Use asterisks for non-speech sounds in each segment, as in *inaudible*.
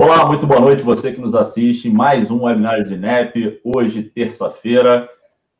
Olá, muito boa noite você que nos assiste. Mais um webinar de INEP, hoje, terça-feira,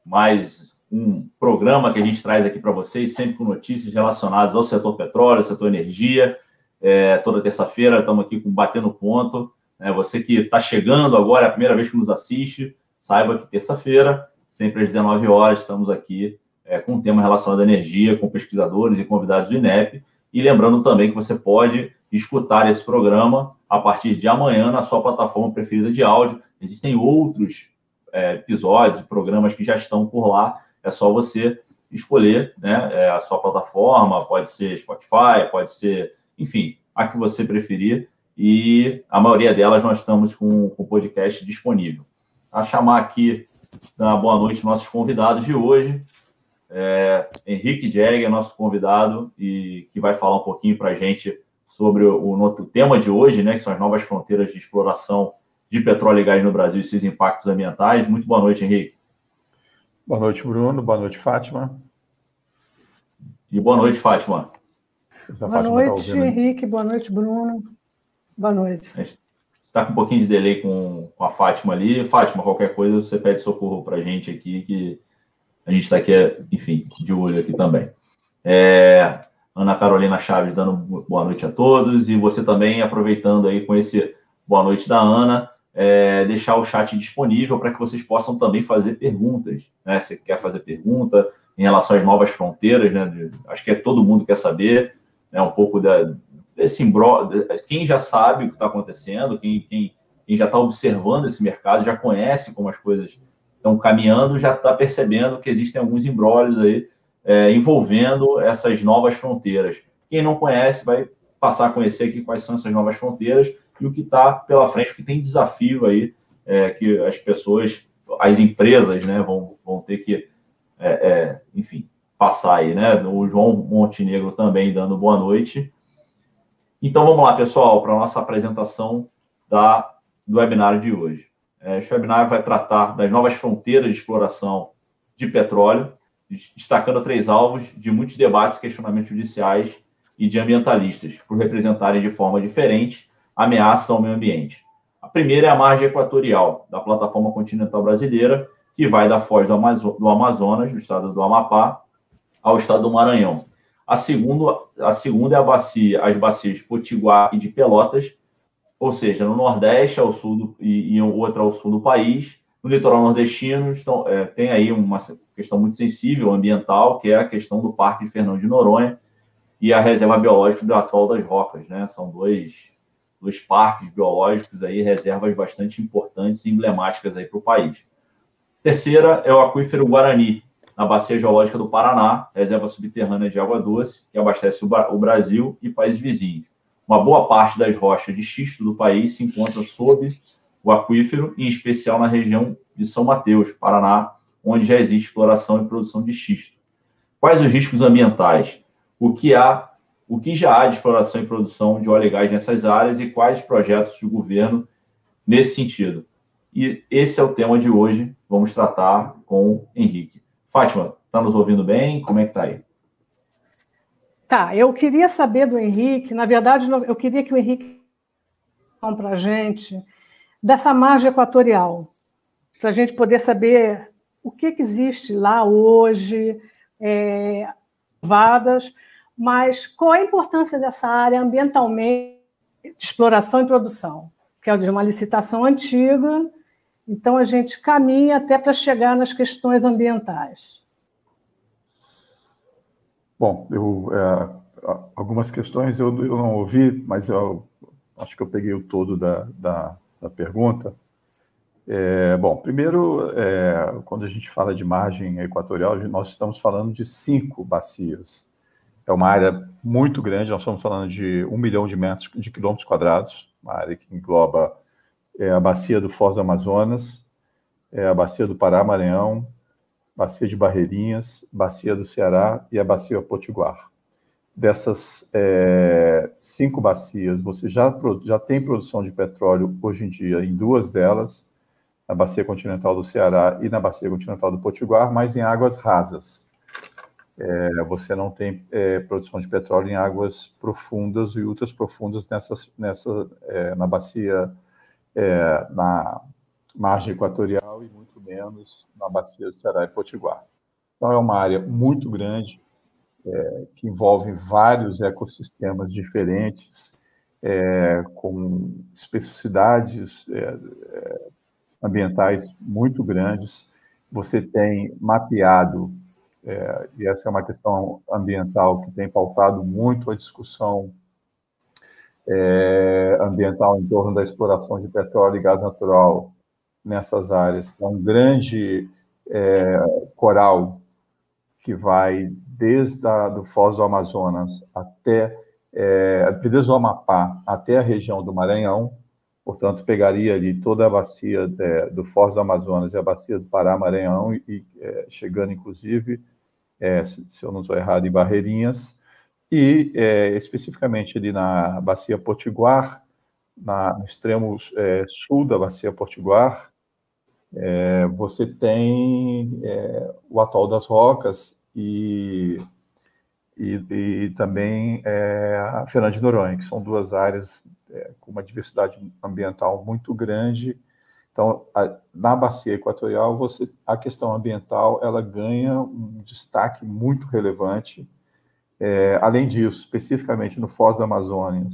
mais um programa que a gente traz aqui para vocês, sempre com notícias relacionadas ao setor petróleo, setor energia. É, toda terça-feira estamos aqui com Batendo Ponto. É, você que está chegando agora, é a primeira vez que nos assiste, saiba que terça-feira, sempre às 19 horas, estamos aqui é, com um tema relacionado à energia, com pesquisadores e convidados do INEP. E lembrando também que você pode escutar esse programa a partir de amanhã na sua plataforma preferida de áudio. Existem outros é, episódios, programas que já estão por lá. É só você escolher né, é, a sua plataforma, pode ser Spotify, pode ser, enfim, a que você preferir. E a maioria delas nós estamos com o podcast disponível. A chamar aqui, na boa noite, nossos convidados de hoje. É, Henrique Jäger, nosso convidado, e que vai falar um pouquinho para a gente sobre o, o, tema de hoje, né, que são as novas fronteiras de exploração de petróleo e gás no Brasil e seus impactos ambientais. Muito boa noite, Henrique. Boa noite, Bruno. Boa noite, Fátima. E boa noite, Fátima. boa Fátima tá noite, tá Henrique. Boa noite, Bruno. Boa noite. Está com um pouquinho de delay com, com a Fátima ali. Fátima, qualquer coisa, você pede socorro para a gente aqui, que a gente está aqui, enfim, de olho aqui também. É, Ana Carolina Chaves dando boa noite a todos, e você também aproveitando aí com esse boa noite da Ana, é, deixar o chat disponível para que vocês possam também fazer perguntas. Né? Se quer fazer pergunta em relação às novas fronteiras, né? De, acho que é todo mundo quer saber né? um pouco da, desse embrólio. Quem já sabe o que está acontecendo, quem, quem, quem já está observando esse mercado, já conhece como as coisas estão caminhando, já está percebendo que existem alguns embrólios aí é, envolvendo essas novas fronteiras. Quem não conhece vai passar a conhecer aqui quais são essas novas fronteiras e o que está pela frente, que tem desafio aí é, que as pessoas, as empresas, né, vão, vão ter que, é, é enfim, passar aí, né? O João Montenegro também dando boa noite. Então vamos lá, pessoal, para a nossa apresentação da, do webinar de hoje. É, esse webinar vai tratar das novas fronteiras de exploração de petróleo, destacando três alvos de muitos debates e questionamentos judiciais e de ambientalistas, por representarem de forma diferente ameaça ao meio ambiente. A primeira é a margem equatorial da plataforma continental brasileira, que vai da foz do, Amazonas, do estado do Amapá, ao estado do Maranhão. A segunda, a segunda é a bacia, as bacias de Potiguar e de Pelotas, ou seja, no Nordeste ao sul do, e, e outra ao sul do país. No litoral nordestino então, é, tem aí uma questão muito sensível ambiental, que é a questão do Parque de Fernão de Noronha e a Reserva Biológica do Atol das Rocas. Né? São dois, dois parques biológicos, aí, reservas bastante importantes e emblemáticas para o país. Terceira é o aquífero Guarani, na Bacia Geológica do Paraná, reserva subterrânea de água doce, que abastece o Brasil e países vizinhos. Uma boa parte das rochas de xisto do país se encontra sob o aquífero, em especial na região de São Mateus, Paraná, onde já existe exploração e produção de xisto. Quais os riscos ambientais? O que há, o que já há de exploração e produção de óleo e gás nessas áreas e quais projetos do governo nesse sentido? E esse é o tema de hoje. Vamos tratar com Henrique. Fátima, está nos ouvindo bem? Como é que está aí? Tá, eu queria saber do Henrique, na verdade, eu queria que o Henrique para a gente dessa margem equatorial, para a gente poder saber o que, que existe lá hoje, é, vadas, mas qual a importância dessa área ambientalmente de exploração e produção, que é uma licitação antiga, então a gente caminha até para chegar nas questões ambientais. Bom, eu, é, algumas questões eu, eu, não ouvi, mas eu acho que eu peguei o todo da, da, da pergunta. É, bom, primeiro, é, quando a gente fala de margem equatorial, nós estamos falando de cinco bacias. É uma área muito grande, nós estamos falando de um milhão de metros de quilômetros quadrados, uma área que engloba é, a bacia do Foz do Amazonas, é, a bacia do Pará-Maranhão, Bacia de Barreirinhas, Bacia do Ceará e a Bacia Potiguar. Dessas é, cinco bacias, você já, já tem produção de petróleo hoje em dia em duas delas, na Bacia Continental do Ceará e na Bacia Continental do Potiguar, mas em águas rasas. é, você não tem é, produção de petróleo em águas profundas e ultras profundas nessas, nessa, é, na bacia, é, na margem equatorial e muito menos na bacia do Ceará e Potiguar. Então, é uma área muito grande, é, que envolve vários ecossistemas diferentes, é, com especificidades ambientais muito grandes. Você tem mapeado é, e essa é uma questão ambiental que tem pautado muito a discussão é, ambiental em torno da exploração de petróleo e gás natural nessas áreas. É um grande é, coral que vai desde a, do Foz do Amazonas até é, desde o Amapá até a região do Maranhão, portanto pegaria ali toda a bacia é, do Foz do Amazonas e a bacia do Pará Maranhão e é, chegando inclusive é, se, se, eu não estou errado, em Barreirinhas, e é, especificamente ali na Bacia Potiguar, na, no extremo é, sul da Bacia Potiguar, é, você tem é, o Atol das Rocas e, e, e também é, a Fernando de Noronha, que são duas áreas com uma diversidade ambiental muito grande então, a, na bacia equatorial, você, a questão ambiental ela ganha um destaque muito relevante. É, além disso, especificamente no Foz da Amazônia,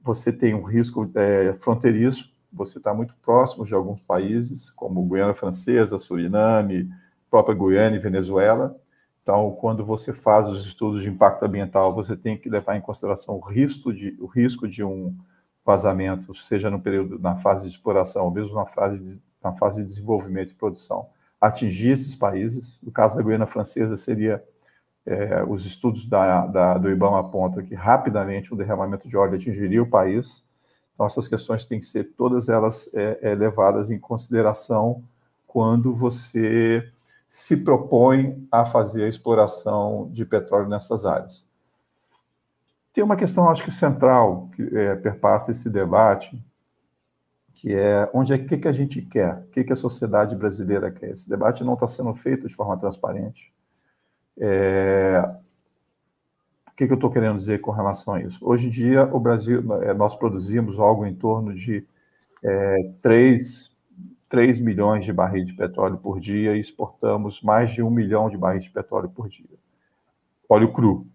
você tem um risco é, fronteiriço, você está muito próximo de alguns países, como Guiana Francesa, Suriname, própria Guiana e Venezuela. Então, quando você faz os estudos de impacto ambiental, você tem que levar em consideração o risco de, o risco de um vazamento, seja no período, na fase de exploração, ou mesmo na fase de, na fase de desenvolvimento e produção, atingir esses países. No caso da Guiana Francesa, seria é, os estudos da, da, do IBAMA apontam que rapidamente o derramamento de óleo atingiria o país. Então, essas questões têm que ser todas elas é, é, levadas em consideração quando você se propõe a fazer a exploração de petróleo nessas áreas. Tem uma questão, acho que central, que é, perpassa esse debate, que é onde é que, que a gente quer, o que, que a sociedade brasileira quer. Esse debate não está sendo feito de forma transparente. É, o que, que eu estou querendo dizer com relação a isso? Hoje em dia, o Brasil, é, nós produzimos algo em torno de é, 3, 3 milhões de barris de petróleo por dia e exportamos mais de um milhão de barris de petróleo por dia. Óleo cru.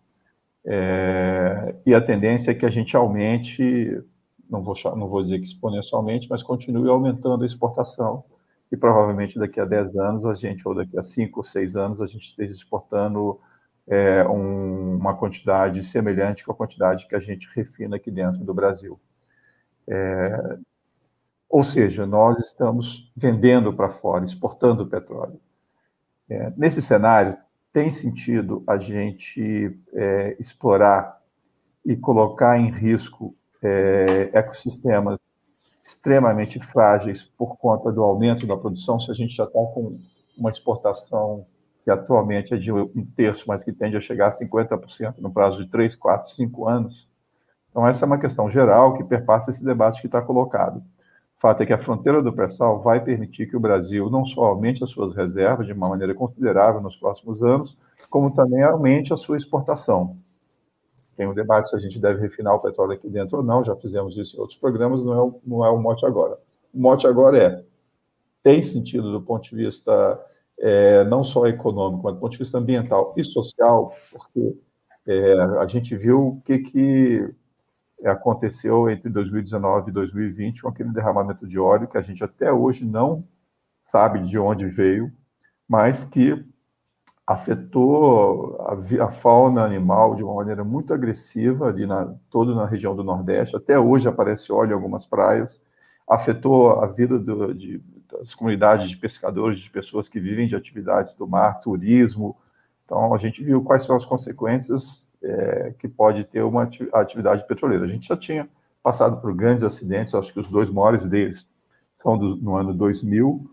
É, e a tendência é que a gente aumente, não vou, não vou dizer que exponencialmente, mas continue aumentando a exportação. E provavelmente daqui a 10 anos, a gente, ou daqui a 5 ou 6 anos, a gente esteja exportando é, um, uma quantidade semelhante com a quantidade que a gente refina aqui dentro do Brasil. É, ou seja, nós estamos vendendo para fora, exportando petróleo. É, nesse cenário, tem sentido a gente é, explorar e colocar em risco é, ecossistemas extremamente frágeis por conta do aumento da produção, se a gente já está com uma exportação que atualmente é de um terço, mas que tende a chegar a 50% no prazo de 3, 4, 5 anos. Então, essa é uma questão geral que perpassa esse debate que está colocado fato é que a fronteira do pré-sal vai permitir que o Brasil não só aumente as suas reservas de uma maneira considerável nos próximos anos, como também aumente a sua exportação. Tem um debate se a gente deve refinar o petróleo aqui dentro ou não, já fizemos isso em outros programas, não é, o, não é o mote agora. O mote agora é, tem sentido do ponto de vista é, não só econômico, mas do ponto de vista ambiental e social, porque é, a gente viu o que, que aconteceu entre 2019 e 2020 com aquele derramamento de óleo que a gente até hoje não sabe de onde veio, mas que afetou a, a fauna animal de uma maneira muito agressiva ali na toda na região do Nordeste. Até hoje aparece óleo em algumas praias. Afetou a vida do, de, das comunidades de pescadores, de pessoas que vivem de atividades do mar, turismo. Então a gente viu quais são as consequências é, que pode ter uma atividade petroleira. A gente já tinha passado por grandes acidentes, acho que os dois maiores deles são do, no ano 2000,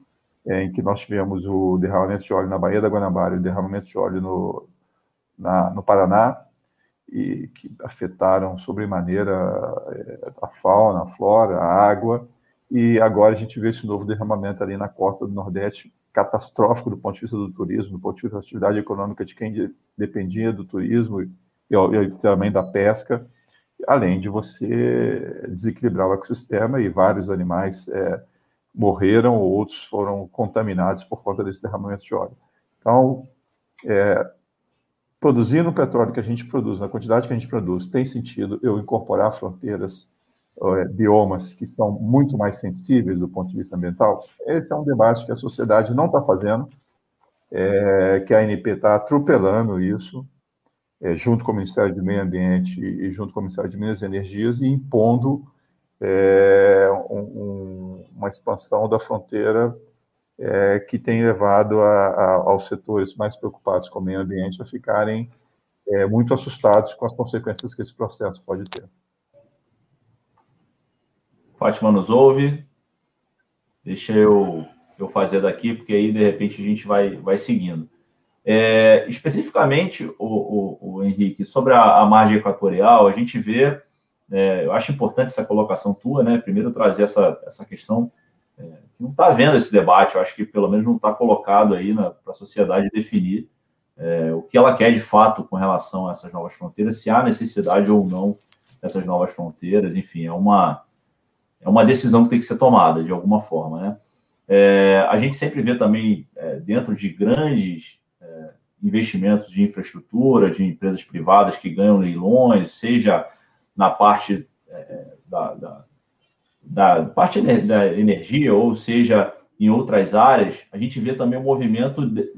é, em que nós tivemos o derramamento de óleo na Baía da Guanabara e o derramamento de óleo no, na, no Paraná, e que afetaram sobremaneira é, a fauna, a flora, a água, e agora a gente vê esse novo derramamento ali na costa do Nordeste, catastrófico do ponto de vista do turismo, do ponto de vista da atividade econômica de quem dependia do turismo e, e também da pesca, além de você desequilibrar o ecossistema e vários animais é, morreram ou outros foram contaminados por conta desse derramamento de óleo. Então, é, produzindo o petróleo que a gente produz, na quantidade que a gente produz, tem sentido eu incorporar fronteiras, é, biomas que são muito mais sensíveis do ponto de vista ambiental? Esse é um debate que a sociedade não está fazendo, é, que a ANP está atropelando isso, é, junto com o Ministério do Meio Ambiente e junto com o Ministério de Minas e Energias, e impondo é, um, uma expansão da fronteira é, que tem levado a, a, aos setores mais preocupados com o meio ambiente a ficarem é, muito assustados com as consequências que esse processo pode ter. Fátima nos ouve. Deixa eu, eu fazer daqui, porque aí de repente a gente vai, vai seguindo. É, especificamente, o, o, o, Henrique, sobre a, a, margem equatorial, a gente vê, é, eu acho importante essa colocação tua, né? Primeiro trazer essa, essa questão é, que não está vendo esse debate, eu acho que pelo menos não está colocado aí para a sociedade definir é, o que ela quer de fato com relação a essas novas fronteiras, se há necessidade ou não dessas novas fronteiras, enfim, é uma, é uma decisão que tem que ser tomada de alguma forma, né? É, a gente sempre vê também é, dentro de grandes investimentos de infraestrutura, de empresas privadas que ganham leilões, seja na parte é, da, da, da, parte da energia, ou seja em outras áreas, a gente vê também o movimento, de,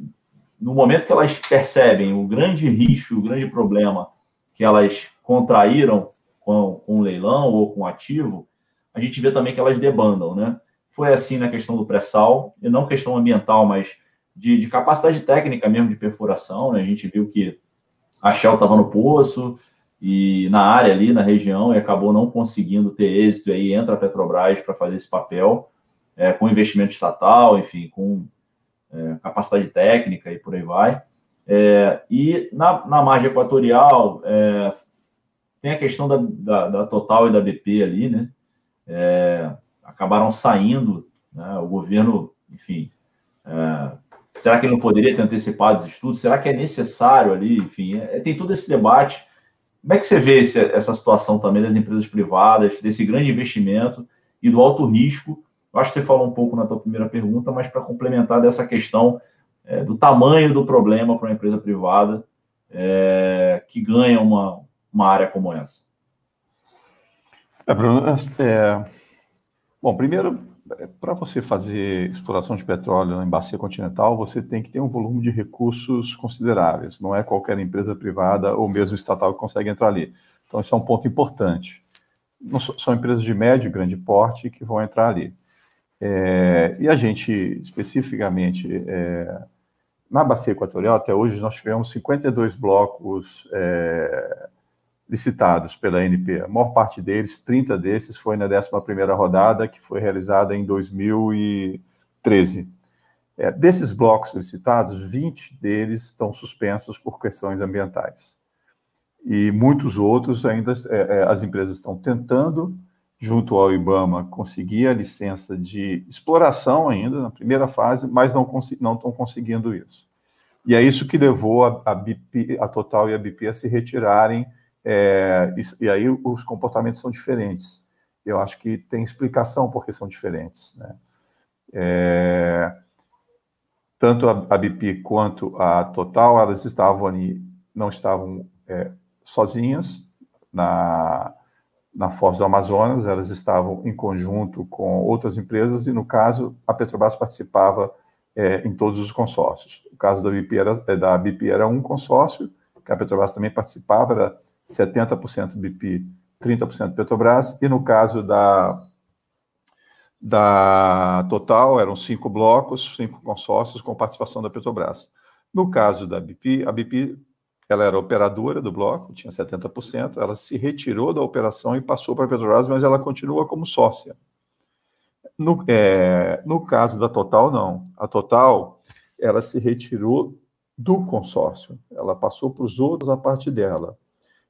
no momento que elas percebem o grande risco, o grande problema que elas contraíram com, com leilão ou com ativo, a gente vê também que elas debandam, né? Foi assim na questão do pré-sal, e não questão ambiental, mas de, de, capacidade técnica mesmo de perfuração, né? A gente viu que a Shell estava no poço e na área ali, na região, e acabou não conseguindo ter êxito, e aí entra a Petrobras para fazer esse papel, é, com investimento estatal, enfim, com é, capacidade técnica e por aí vai. É, e na, na margem equatorial, é, tem a questão da, da, da, Total e da BP ali, né? É, acabaram saindo, né? o governo, enfim, é, será que ele não poderia ter antecipado os estudos? Será que é necessário ali? Enfim, é, tem todo esse debate. Como é que você vê esse, essa situação também das empresas privadas, desse grande investimento e do alto risco? Eu acho que você falou um pouco na tua primeira pergunta, mas para complementar dessa questão é, do tamanho do problema para uma empresa privada é, que ganha uma, uma área como essa. É, Bruno, é, bom, primeiro, para você fazer exploração de petróleo em bacia continental, você tem que ter um volume de recursos consideráveis. Não é qualquer empresa privada ou mesmo estatal que consegue entrar ali. Então, isso é um ponto importante. Não, são empresas de médio e grande porte que vão entrar ali. É, e a gente, especificamente, é, na bacia equatorial, até hoje, nós tivemos 52 blocos é, licitados pela ANP. A maior parte deles, 30 desses, foi na 11ª rodada, que foi realizada em 2013. É, desses blocos licitados, 20 deles estão suspensos por questões ambientais. E muitos outros ainda, é, é as empresas estão tentando, junto ao IBAMA, conseguir a licença de exploração ainda, na primeira fase, mas não, não estão conseguindo isso. E é isso que levou a, a, BP, a Total e a BP a se retirarem é, e, e, aí os comportamentos são diferentes. Eu acho que tem explicação porque são diferentes. Né? É, tanto a, a BP quanto a Total, elas estavam ali, não estavam é, sozinhas na, na Foz do Amazonas, elas estavam em conjunto com outras empresas e, no caso, a Petrobras participava é, em todos os consórcios. O caso da BP, era, da BP era um consórcio, que a Petrobras também participava, era 70% BP, 30% Petrobras, e no caso da, da Total, eram cinco blocos, cinco consórcios com participação da Petrobras. No caso da BP, a BP ela era operadora do bloco, tinha 70%, ela se retirou da operação e passou para a Petrobras, mas ela continua como sócia. No, é, no caso da Total, não. A Total, ela se retirou do consórcio, ela passou para os outros a parte dela.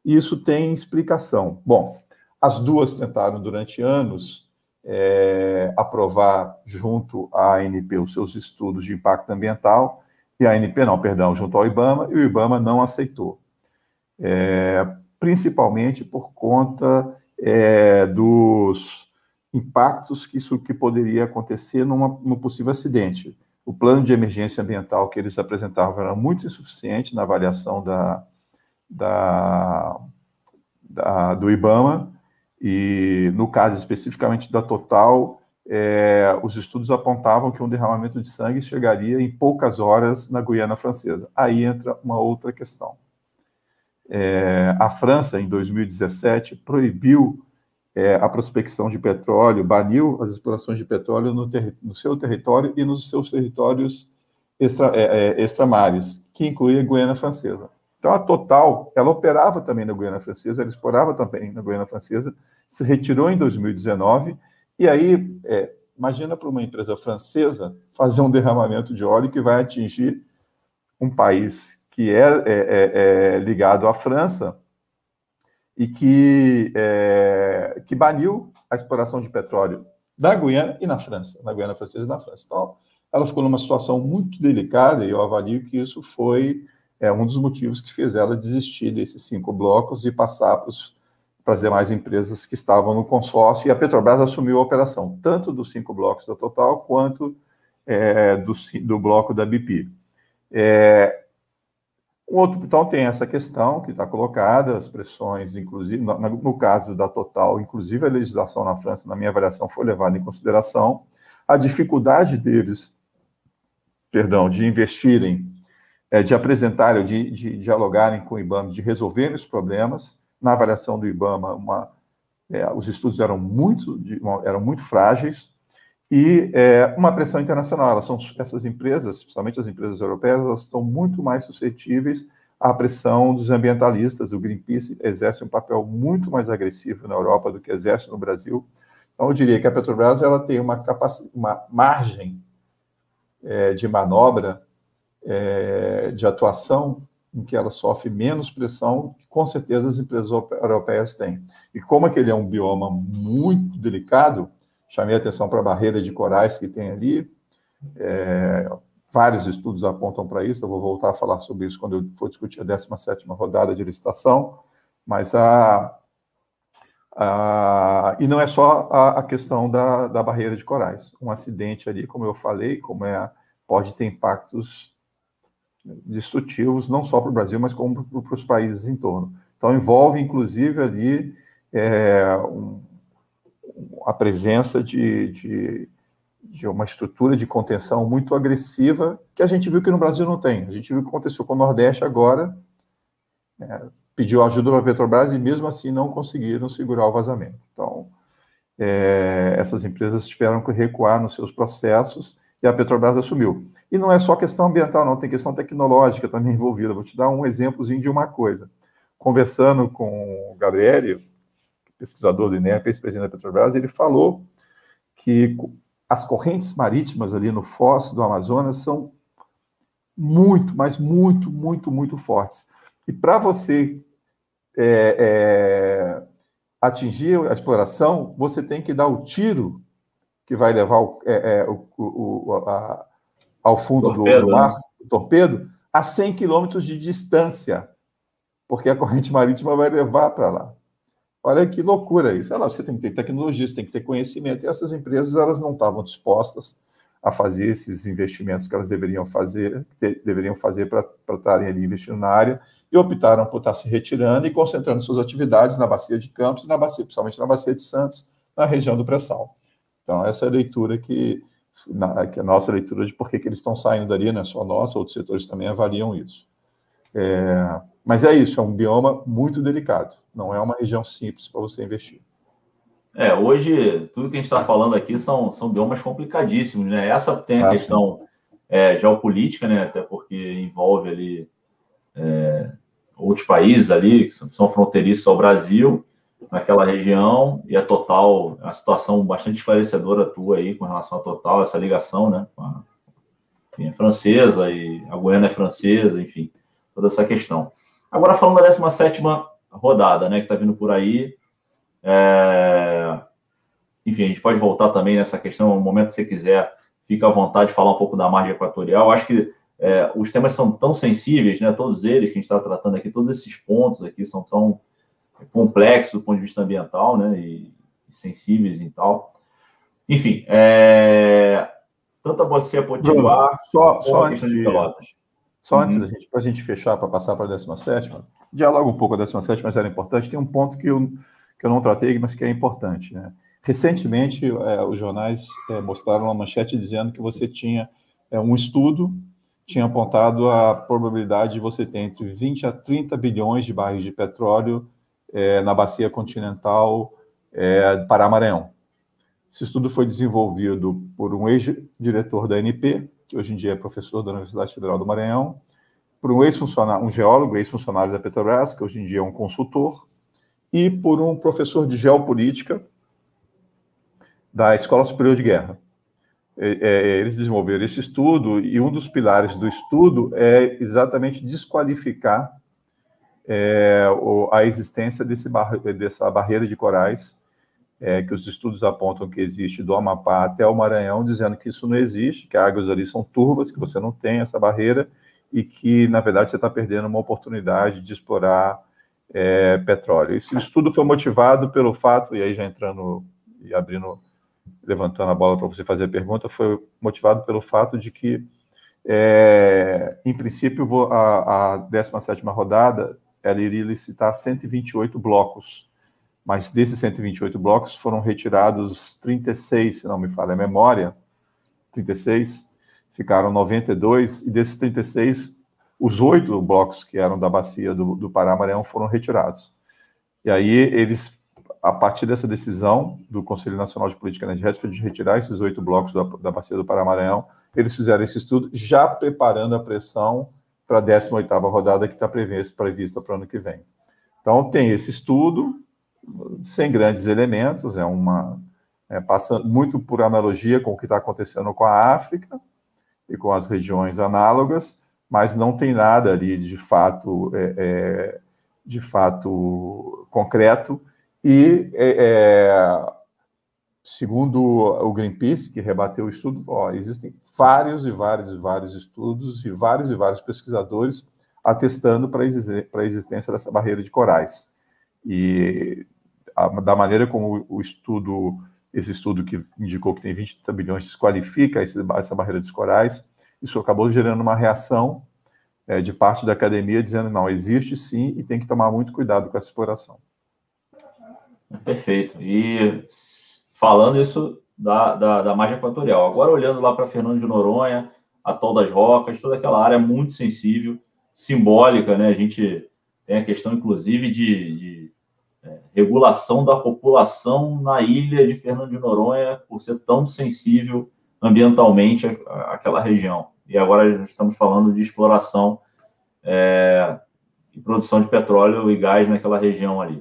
Isso tem explicação. Bom, as duas tentaram durante anos é, aprovar junto à ANP os seus estudos de impacto ambiental, e a ANP não, perdão, junto ao IBAMA, e o IBAMA não aceitou. É, principalmente por conta é, dos impactos que isso que poderia acontecer numa, num possível acidente. O plano de emergência ambiental que eles apresentavam era muito insuficiente na avaliação da, da, da do IBAMA, e no caso especificamente da Total, é, os estudos apontavam que um derramamento de sangue chegaria em poucas horas na Guiana Francesa. Aí entra uma outra questão. É, a França, em 2017, proibiu é, a prospecção de petróleo, baniu as explorações de petróleo no, no seu território e nos seus territórios extra, é, é, extramares, que inclui a Guiana Francesa. Então, a Total, ela operava também na Guiana Francesa, ela explorava também na Guiana Francesa, se retirou em 2019, e aí, é, imagina para uma empresa francesa fazer um derramamento de óleo que vai atingir um país que é, é, é, é ligado à França, e que, é, que baniu a exploração de petróleo na Guiana e na França, na Guiana Francesa e na França. Então, ela ficou numa situação muito delicada e eu avalio que isso foi é, um dos motivos que fez ela desistir desses cinco blocos e passar para as demais empresas que estavam no consórcio. E a Petrobras assumiu a operação, tanto dos cinco blocos da Total quanto é, do, do bloco da BP. É, o outro, então, tem essa questão que está colocada, as pressões, inclusive, no, no, caso da Total, inclusive a legislação na França, na minha avaliação, foi levada em consideração, a dificuldade deles, perdão, de investirem, é, de apresentarem, de, de, dialogarem com o IBAMA, de resolverem os problemas. Na avaliação do IBAMA, uma, é, os estudos eram muito, eram muito frágeis, e é, uma pressão internacional. Elas são, essas empresas, principalmente as empresas europeias, elas estão muito mais suscetíveis à pressão dos ambientalistas. O Greenpeace exerce um papel muito mais agressivo na Europa do que exerce no Brasil. Então, eu diria que a Petrobras ela tem uma, uma margem é, de manobra, é, de atuação, em que ela sofre menos pressão com certeza, as empresas europeias têm. E como aquele é um bioma muito delicado, chamei a atenção para a barreira de corais que tem ali. É, vários estudos apontam para isso, eu vou voltar a falar sobre isso quando eu for discutir a 17ª rodada de licitação, mas a, a e não é só a, a questão da, da, barreira de corais. Um acidente ali, como eu falei, como é, pode ter impactos destrutivos, não só para o Brasil, mas como para os países em torno. Então, envolve, inclusive, ali é, um, a presença de, de, de, uma estrutura de contenção muito agressiva que a gente viu que no Brasil não tem. A gente viu o que aconteceu com o Nordeste agora, é, pediu ajuda para a Petrobras e mesmo assim não conseguiram segurar o vazamento. Então, é, essas empresas tiveram que recuar nos seus processos e a Petrobras assumiu. E não é só questão ambiental, não, tem questão tecnológica também envolvida. Vou te dar um exemplozinho de uma coisa. Conversando com o Gabriel, pesquisador do INEP, ex-presidente da Petrobras, ele falou que as correntes marítimas ali no Foz do Amazonas são muito, mas muito, muito, muito fortes. E para você é, é, atingir a exploração, você tem que dar o tiro que vai levar o, é, é o, o, a, ao fundo torpedo, do, do, mar, né? o torpedo, a 100 quilômetros de distância, porque a corrente marítima vai levar para lá. Olha que loucura isso. Ela, você tem que ter tecnologia, você tem que ter conhecimento, e essas empresas elas não estavam dispostas a fazer esses investimentos que elas deveriam fazer, deveriam fazer para estarem ali investindo na área, e optaram por estar se retirando e concentrando suas atividades na bacia de Campos, na bacia, principalmente na bacia de Santos, na região do pré-sal. Então, essa é a leitura que, na, que a nossa leitura de por que, que eles estão saindo dali, não é só nossa, outros setores também avaliam isso. É, mas é isso, é um bioma muito delicado. Não é uma região simples para você investir. É, hoje, tudo que a gente está falando aqui são, são biomas complicadíssimos, né? Essa tem a ah, questão é, geopolítica, né? Até porque envolve ali é, outros países ali que são fronteiriços ao Brasil, naquela região, e a Total, a situação bastante esclarecedora tua aí com relação à Total, essa ligação, né? Com a, enfim, é francesa e a Guiana é francesa, enfim, toda essa questão. Agora, falando da 17 rodada, né, que está vindo por aí, é... enfim, a gente pode voltar também nessa questão, no momento que você quiser, fica à vontade de falar um pouco da margem equatorial. Acho que é, os temas são tão sensíveis, né? Todos eles que a gente está tratando aqui, todos esses pontos aqui são tão complexos do ponto de vista ambiental, né? E, e sensíveis e tal. Enfim, é, tanto a bacia potiguar só, só antes de, Pelotas. Só uhum. antes da gente, para a gente fechar, para passar para a 17, dialoga um pouco a 17, mas era importante. Tem um ponto que eu, que eu não tratei, mas que é importante. Né? Recentemente, é, os jornais é, mostraram uma manchete dizendo que você tinha é, um estudo, tinha apontado a probabilidade de você ter entre 20 a 30 bilhões de barris de petróleo é, na bacia continental é, Pará-Maranhão. Esse estudo foi desenvolvido por um ex-diretor da ANP, que hoje em dia é professor da Universidade Federal do Maranhão, por um ex-funcionário, um geólogo, ex-funcionário da Petrobras, que hoje em dia é um consultor, e por um professor de geopolítica da Escola Superior de Guerra. É, eles desenvolveram esse estudo e um dos pilares do estudo é exatamente desqualificar é, a existência bar, dessa barreira de corais é, que os estudos apontam que existe do Amapá até o Maranhão, dizendo que isso não existe, que as águas ali são turvas, que você não tem essa barreira e que, na verdade, você está perdendo uma oportunidade de explorar é, petróleo. Esse estudo foi motivado pelo fato, e aí já entrando e abrindo, levantando a bola para você fazer a pergunta, foi motivado pelo fato de que, é, em princípio, a, a 17ª rodada, ela iria licitar 128 blocos, mas desses 128 blocos foram retirados 36, se não me falha a memória, 36, ficaram 92, e desses 36, os oito blocos que eram da bacia do, do Pará-Maranhão foram retirados. E aí eles, a partir dessa decisão do Conselho Nacional de Política Energética de retirar esses oito blocos da, da bacia do Pará-Maranhão, eles fizeram esse estudo já preparando a pressão para a 18ª rodada que está prevista para o ano que vem. Então, tem esse estudo, sem grandes elementos, é uma é, passa muito por analogia com o que está acontecendo com a África e com as regiões análogas, mas não tem nada ali de fato é, é, de fato concreto e é, é, segundo o Greenpeace que rebateu o estudo, ó, existem vários e vários e vários estudos e vários e vários pesquisadores atestando para a existência dessa barreira de corais. E a, da maneira como o estudo, esse estudo que indicou que tem 20 bilhões, desqualifica esse, essa barreira dos corais, isso acabou gerando uma reação é, de parte da academia dizendo, não, existe sim e tem que tomar muito cuidado com essa exploração. Perfeito. E falando isso da, da, da margem equatorial, agora olhando lá para Fernando de Noronha, Atol das Rocas, toda aquela área muito sensível, simbólica, né? A gente tem a questão, inclusive, de, de é, regulação da população na ilha de Fernando de Noronha, por ser tão sensível ambientalmente àquela região. E agora estamos falando de exploração é, e produção de petróleo e gás naquela região ali.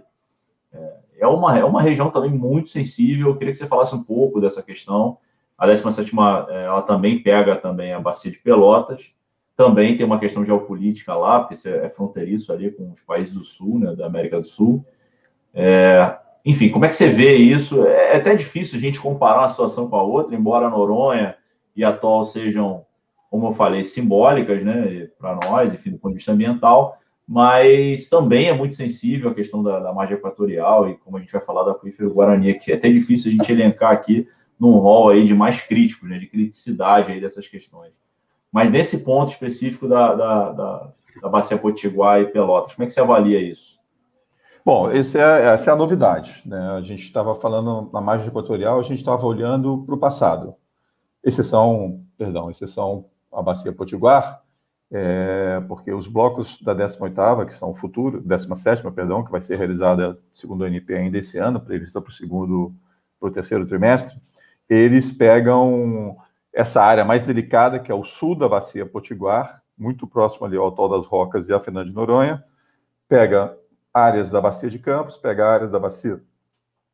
É, é uma, é uma região também muito sensível. Eu queria que você falasse um pouco dessa questão. A 17 é, ela também pega também a bacia de Pelotas. Também tem uma questão geopolítica lá, porque é fronteiriço ali com os países do sul, né, da América do Sul. É, enfim, como é que você vê isso? É, é até difícil a gente comparar uma situação com a outra, embora Noronha e Atol sejam, como eu falei, simbólicas, né, para nós, enfim, do ponto de vista ambiental, mas também é muito sensível a questão da, da margem equatorial e como a gente vai falar da aquífero Guarani, que é até difícil a gente elencar aqui num rol aí de mais críticos, né, de criticidade aí dessas questões. Mas nesse ponto específico da, da, da, da Bacia Potiguar e Pelotas, como é que você avalia isso? Bom, é, essa é a novidade. Né? A gente estava falando na margem equatorial, a gente estava olhando para o passado. Exceção, perdão, exceção a Bacia Potiguar, é, porque os blocos da 18ª, que são o futuro, 17ª, perdão, que vai ser realizada, segundo o NP, ainda esse ano, prevista para o segundo, para o terceiro trimestre, eles pegam essa área mais delicada, que é o sul da Bacia Potiguar, muito próximo ali ao Atol das Rocas e a Fernando de Noronha, pega áreas da Bacia de Campos, pega áreas da Bacia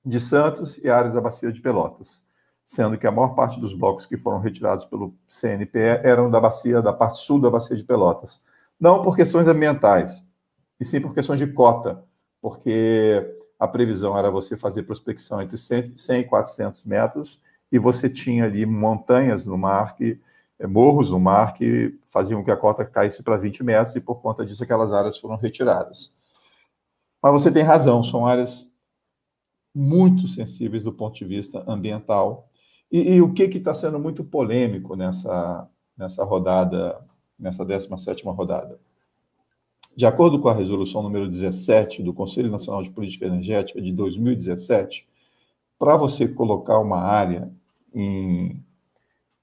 de Santos e áreas da Bacia de Pelotas, sendo que a maior parte dos blocos que foram retirados pelo CNPE eram da bacia da parte sul da Bacia de Pelotas. Não por questões ambientais, e sim por questões de cota, porque a previsão era você fazer prospecção entre 100 e 400 metros, e você tinha ali montanhas no mar, que, é, morros no mar, que faziam que a cota caísse para 20 metros, e por conta disso aquelas áreas foram retiradas. Mas você tem razão, são áreas muito sensíveis do ponto de vista ambiental. E, e o que está sendo muito polêmico nessa, nessa rodada, nessa 17 rodada? De acordo com a resolução número 17 do Conselho Nacional de Política Energética de 2017, para você colocar uma área em,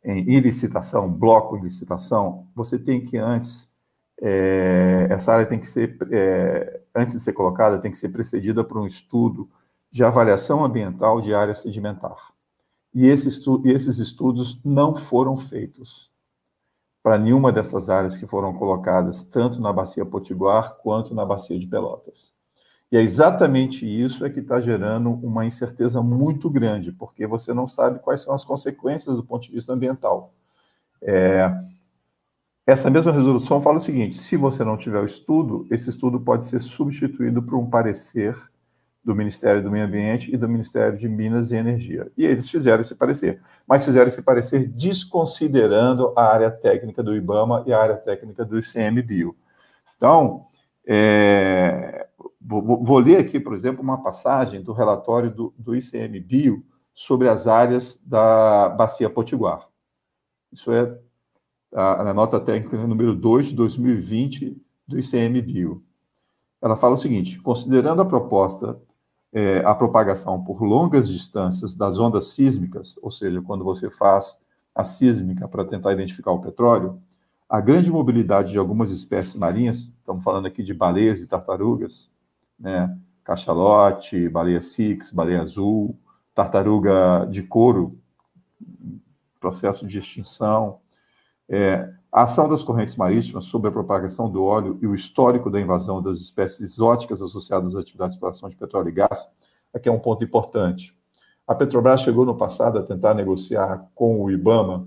em licitação, bloco de licitação, você tem que antes, é, essa área tem que ser, é, antes de ser colocada, tem que ser precedida por um estudo de avaliação ambiental de área sedimentar. E esses, estudos não foram feitos para nenhuma dessas áreas que foram colocadas, tanto na Bacia Potiguar quanto na Bacia de Pelotas. E é exatamente isso é que está gerando uma incerteza muito grande, porque você não sabe quais são as consequências do ponto de vista ambiental. É, essa mesma resolução fala o seguinte: se você não tiver o estudo, esse estudo pode ser substituído por um parecer do Ministério do Meio Ambiente e do Ministério de Minas e Energia. E eles fizeram esse parecer, mas fizeram esse parecer desconsiderando a área técnica do IBAMA e a área técnica do ICMBio. Então, é, vou, vou, ler aqui, por exemplo, uma passagem do relatório do, do ICMBio sobre as áreas da Bacia Potiguar. Isso é a, a nota técnica número 2 de 2020 do ICMBio. Ela fala o seguinte: considerando a proposta é, a propagação por longas distâncias das ondas sísmicas, ou seja, quando você faz a sísmica para tentar identificar o petróleo, a grande mobilidade de algumas espécies marinhas, estamos falando aqui de baleias e tartarugas, né, cachalote, baleia six, baleia azul, tartaruga de couro, processo de extinção, é, a ação das correntes marítimas sobre a propagação do óleo e o histórico da invasão das espécies exóticas associadas às atividades de exploração de petróleo e gás, aqui é um ponto importante. A Petrobras chegou no passado a tentar negociar com o IBAMA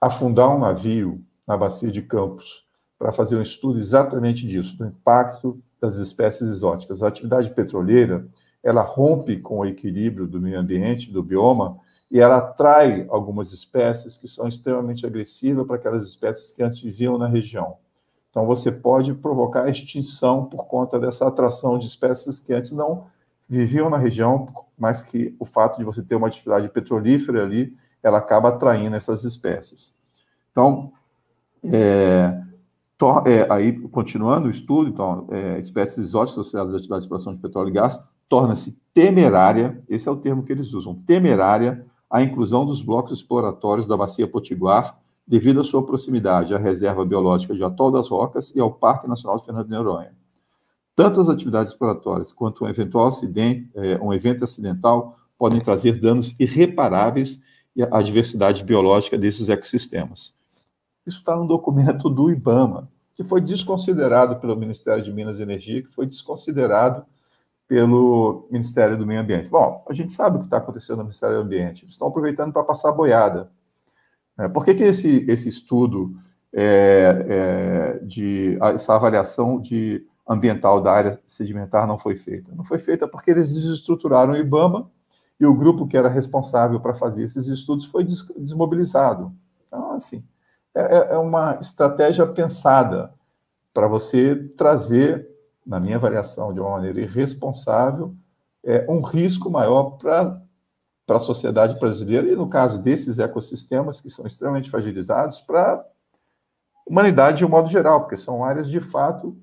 afundar um navio na bacia de Campos para fazer um estudo exatamente disso, do impacto das espécies exóticas. A atividade petroleira, ela rompe com o equilíbrio do meio ambiente, do bioma, e ela atrai algumas espécies que são extremamente agressivas para aquelas espécies que antes viviam na região. Então, você pode provocar extinção por conta dessa atração de espécies que antes não viviam na região, mas que o fato de você ter uma atividade petrolífera ali, ela acaba atraindo essas espécies. Então, é, é, aí, continuando o estudo, então, é, espécies exóticas associadas à atividade de exploração de petróleo e gás, torna-se temerária, esse é o termo que eles usam, temerária a inclusão dos blocos exploratórios da Bacia Potiguar, devido à sua proximidade à Reserva Biológica de Atol das Rocas e ao Parque Nacional de Fernando de Noronha. Tanto as atividades exploratórias quanto um eventual acidente, é, um evento acidental podem trazer danos irreparáveis à diversidade biológica desses ecossistemas. Isso está no documento do IBAMA, que foi desconsiderado pelo Ministério de Minas e Energia, que foi desconsiderado pelo Ministério do Meio Ambiente. Bom, a gente sabe o que está acontecendo no Ministério do Ambiente. Eles estão aproveitando para passar boiada. É, por que, que esse, esse estudo é, é, de essa avaliação de ambiental da área sedimentar não foi feita? Não foi feita porque eles desestruturaram o IBAMA e o grupo que era responsável para fazer esses estudos foi desmobilizado. Então, assim, é, é, é uma estratégia pensada para você trazer na minha avaliação, de uma maneira irresponsável, é um risco maior para a sociedade brasileira e, no caso desses ecossistemas, que são extremamente fragilizados, para a humanidade de um modo geral, porque são áreas, de fato,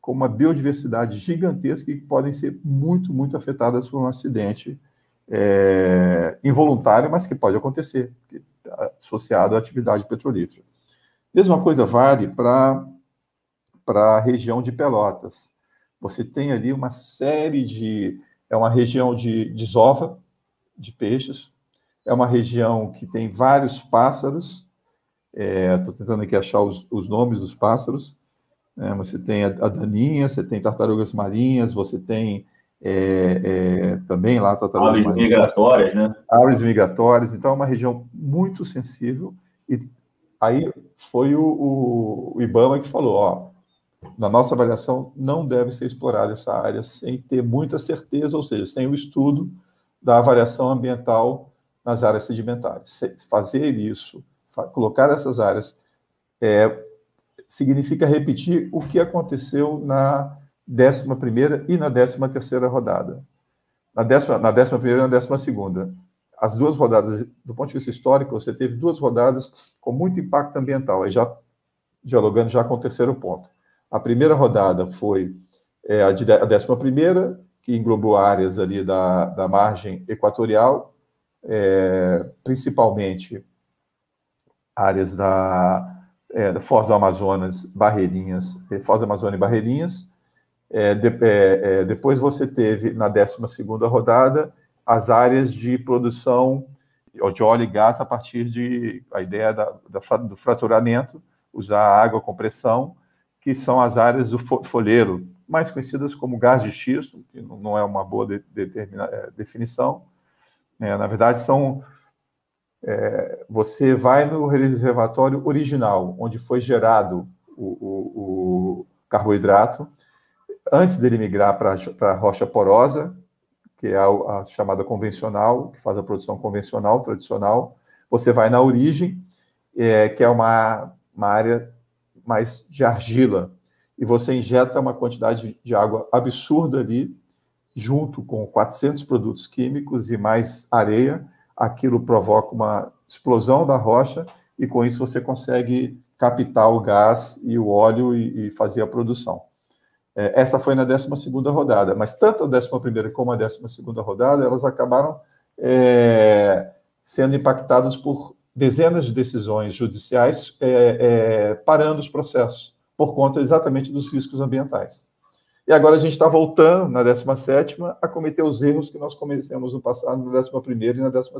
com uma biodiversidade gigantesca e que podem ser muito, muito afetadas por um acidente é, involuntário, mas que pode acontecer, associado à atividade petrolífera. Mesma coisa vale para a região de Pelotas. Você tem ali uma série de. É uma região de desova de peixes, é uma região que tem vários pássaros. Estou é, tentando aqui achar os, os nomes dos pássaros. É, você tem a, a, daninha, você tem tartarugas marinhas, você tem é, é também lá tartarugas aves marinhas, migratórias, né? Aves migratórias. Então é uma região muito sensível. E aí foi o, o, o IBAMA que falou: ó, na nossa avaliação, não deve ser explorada essa área sem ter muita certeza, ou seja, sem o estudo da avaliação ambiental nas áreas sedimentares. Fazer isso, colocar essas áreas, é, significa repetir o que aconteceu na 11 e na 13 rodada. Na 11 na e na 12 segunda. As duas rodadas, do ponto de vista histórico, você teve duas rodadas com muito impacto ambiental. Aí já, dialogando já com o terceiro ponto. A primeira rodada foi é, a, de, a décima primeira, que englobou áreas ali da, da margem equatorial, é, principalmente áreas da, é, da Foz do Amazonas, Barreirinhas, é, Foz do Amazonas e Barreirinhas. É, de, é, é, depois você teve, na 12 rodada, as áreas de produção de óleo e gás a partir de a ideia da, da, do fraturamento, usar água com pressão, que são as áreas do folheiro, mais conhecidas como gás de xisto, que não é uma boa de, de, é, definição. É, na verdade, são é, você vai no reservatório original, onde foi gerado o, o, o carboidrato, antes dele migrar para a rocha porosa, que é a, a, chamada convencional, que faz a produção convencional, tradicional. Você vai na origem, é, que é uma, uma área mais de argila, e você injeta uma quantidade de água absurda ali, junto com 400 produtos químicos e mais areia, aquilo provoca uma explosão da rocha e com isso você consegue captar o gás e o óleo e, e fazer a produção. É, essa foi na 12 rodada, mas tanto a 11 como a 12 rodada, elas acabaram é, sendo impactadas por dezenas de decisões judiciais é, é parando os processos, por conta exatamente dos riscos ambientais. E agora a gente está voltando, na 17 a cometer os erros que nós cometemos no passado, na 11 e na 12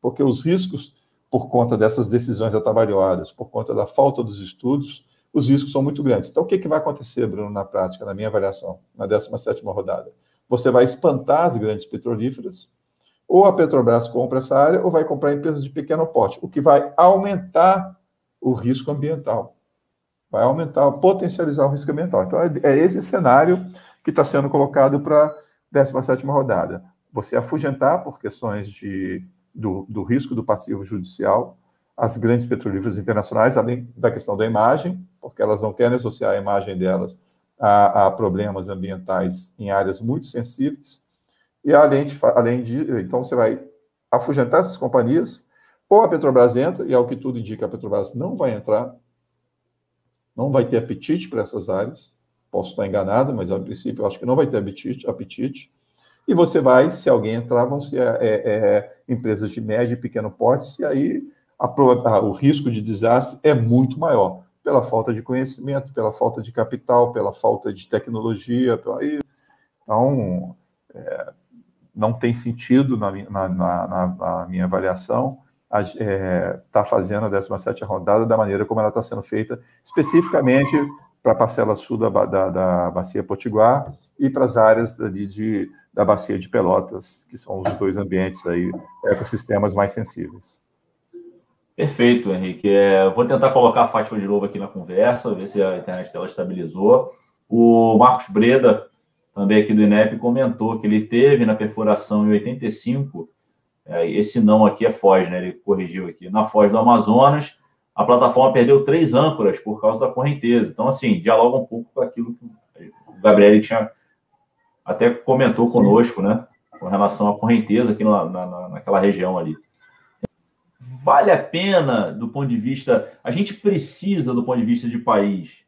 porque os riscos, por conta dessas decisões atabalhoadas, por conta da falta dos estudos, os riscos são muito grandes. Então, o que, que vai acontecer, Bruno, na prática, na minha avaliação, na 17 rodada? Você vai espantar as grandes petrolíferas, ou a Petrobras compra essa área, ou vai comprar empresas de pequeno porte, o que vai aumentar o risco ambiental. Vai aumentar, potencializar o risco ambiental. Então, é, é esse cenário que está sendo colocado para a 17 rodada. Você afugentar por questões de, do, do risco do passivo judicial, as grandes petrolíferas internacionais, além da questão da imagem, porque elas não querem associar a imagem delas a, a problemas ambientais em áreas muito sensíveis. E além de, além de, então você vai afugentar essas companhias, ou a Petrobras entra, e ao que tudo indica, a Petrobras não vai entrar, não vai ter apetite para essas áreas. Posso estar enganado, mas a princípio eu acho que não vai ter apetite. apetite. E você vai, se alguém entrar, vão ser é, é, empresas de médio e pequeno porte, e aí a, a, o risco de desastre é muito maior pela falta de conhecimento, pela falta de capital, pela falta de tecnologia. Então, é, não tem sentido, na, na, na, na minha avaliação, estar é, tá fazendo a 17 rodada da maneira como ela está sendo feita, especificamente para a parcela sul da, da, da Bacia Potiguar e para as áreas ali de, da Bacia de Pelotas, que são os dois ambientes aí, ecossistemas mais sensíveis. Perfeito, Henrique. É, vou tentar colocar a Fátima de novo aqui na conversa, ver se a internet dela estabilizou. O Marcos Breda, também aqui do INEP, comentou que ele teve na perfuração em 85, é, esse não aqui é Foz, né? Ele corrigiu aqui. Na Foz do Amazonas, a plataforma perdeu três âncoras por causa da correnteza. Então, assim, dialoga um pouco com aquilo que o Gabriel tinha até comentou Sim. conosco, né? Com relação à correnteza aqui na, na, naquela região ali vale a pena do ponto de vista. A gente precisa, do ponto de vista de país,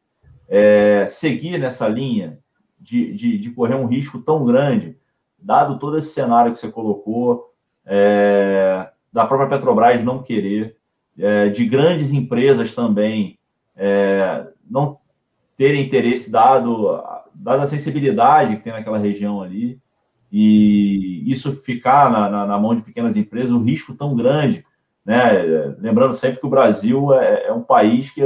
é, seguir nessa linha de, de, de, correr um risco tão grande, dado todo esse cenário que você colocou, é, da própria Petrobras não querer, é, de grandes empresas também é, não terem interesse, dado, dado a sensibilidade que tem naquela região ali, e isso ficar na, na, na mão de pequenas empresas, o risco tão grande né? Lembrando sempre que o Brasil é, é um país que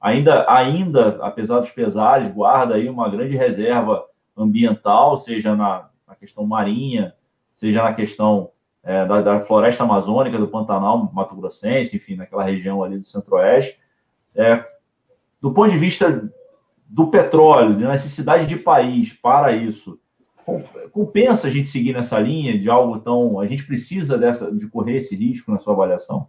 ainda, ainda, apesar dos pesares, guarda aí uma grande reserva ambiental, seja na, na questão marinha, seja na questão é, da, da, floresta amazônica, do Pantanal Mato Grossense, enfim, naquela região ali do Centro-Oeste. É, do ponto de vista do petróleo, da necessidade de país para isso, compensa a gente seguir nessa linha de algo tão. A gente precisa dessa, de correr esse risco na sua avaliação?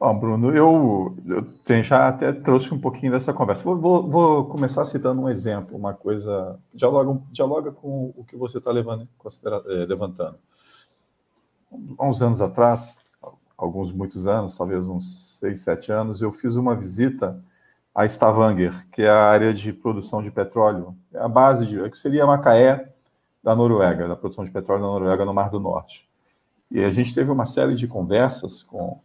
Bom, Bruno, eu, eu já até trouxe um pouquinho dessa conversa. Vou, vou, vou começar citando um exemplo, uma coisa dialoga, dialoga com o que você está eh, levantando. Há uns anos atrás, alguns muitos anos, talvez uns seis, sete anos, eu fiz uma visita a Stavanger, que é a área de produção de petróleo, é a base de, que seria Macaé da Noruega, da produção de petróleo da Noruega no Mar do Norte. E a gente teve uma série de conversas com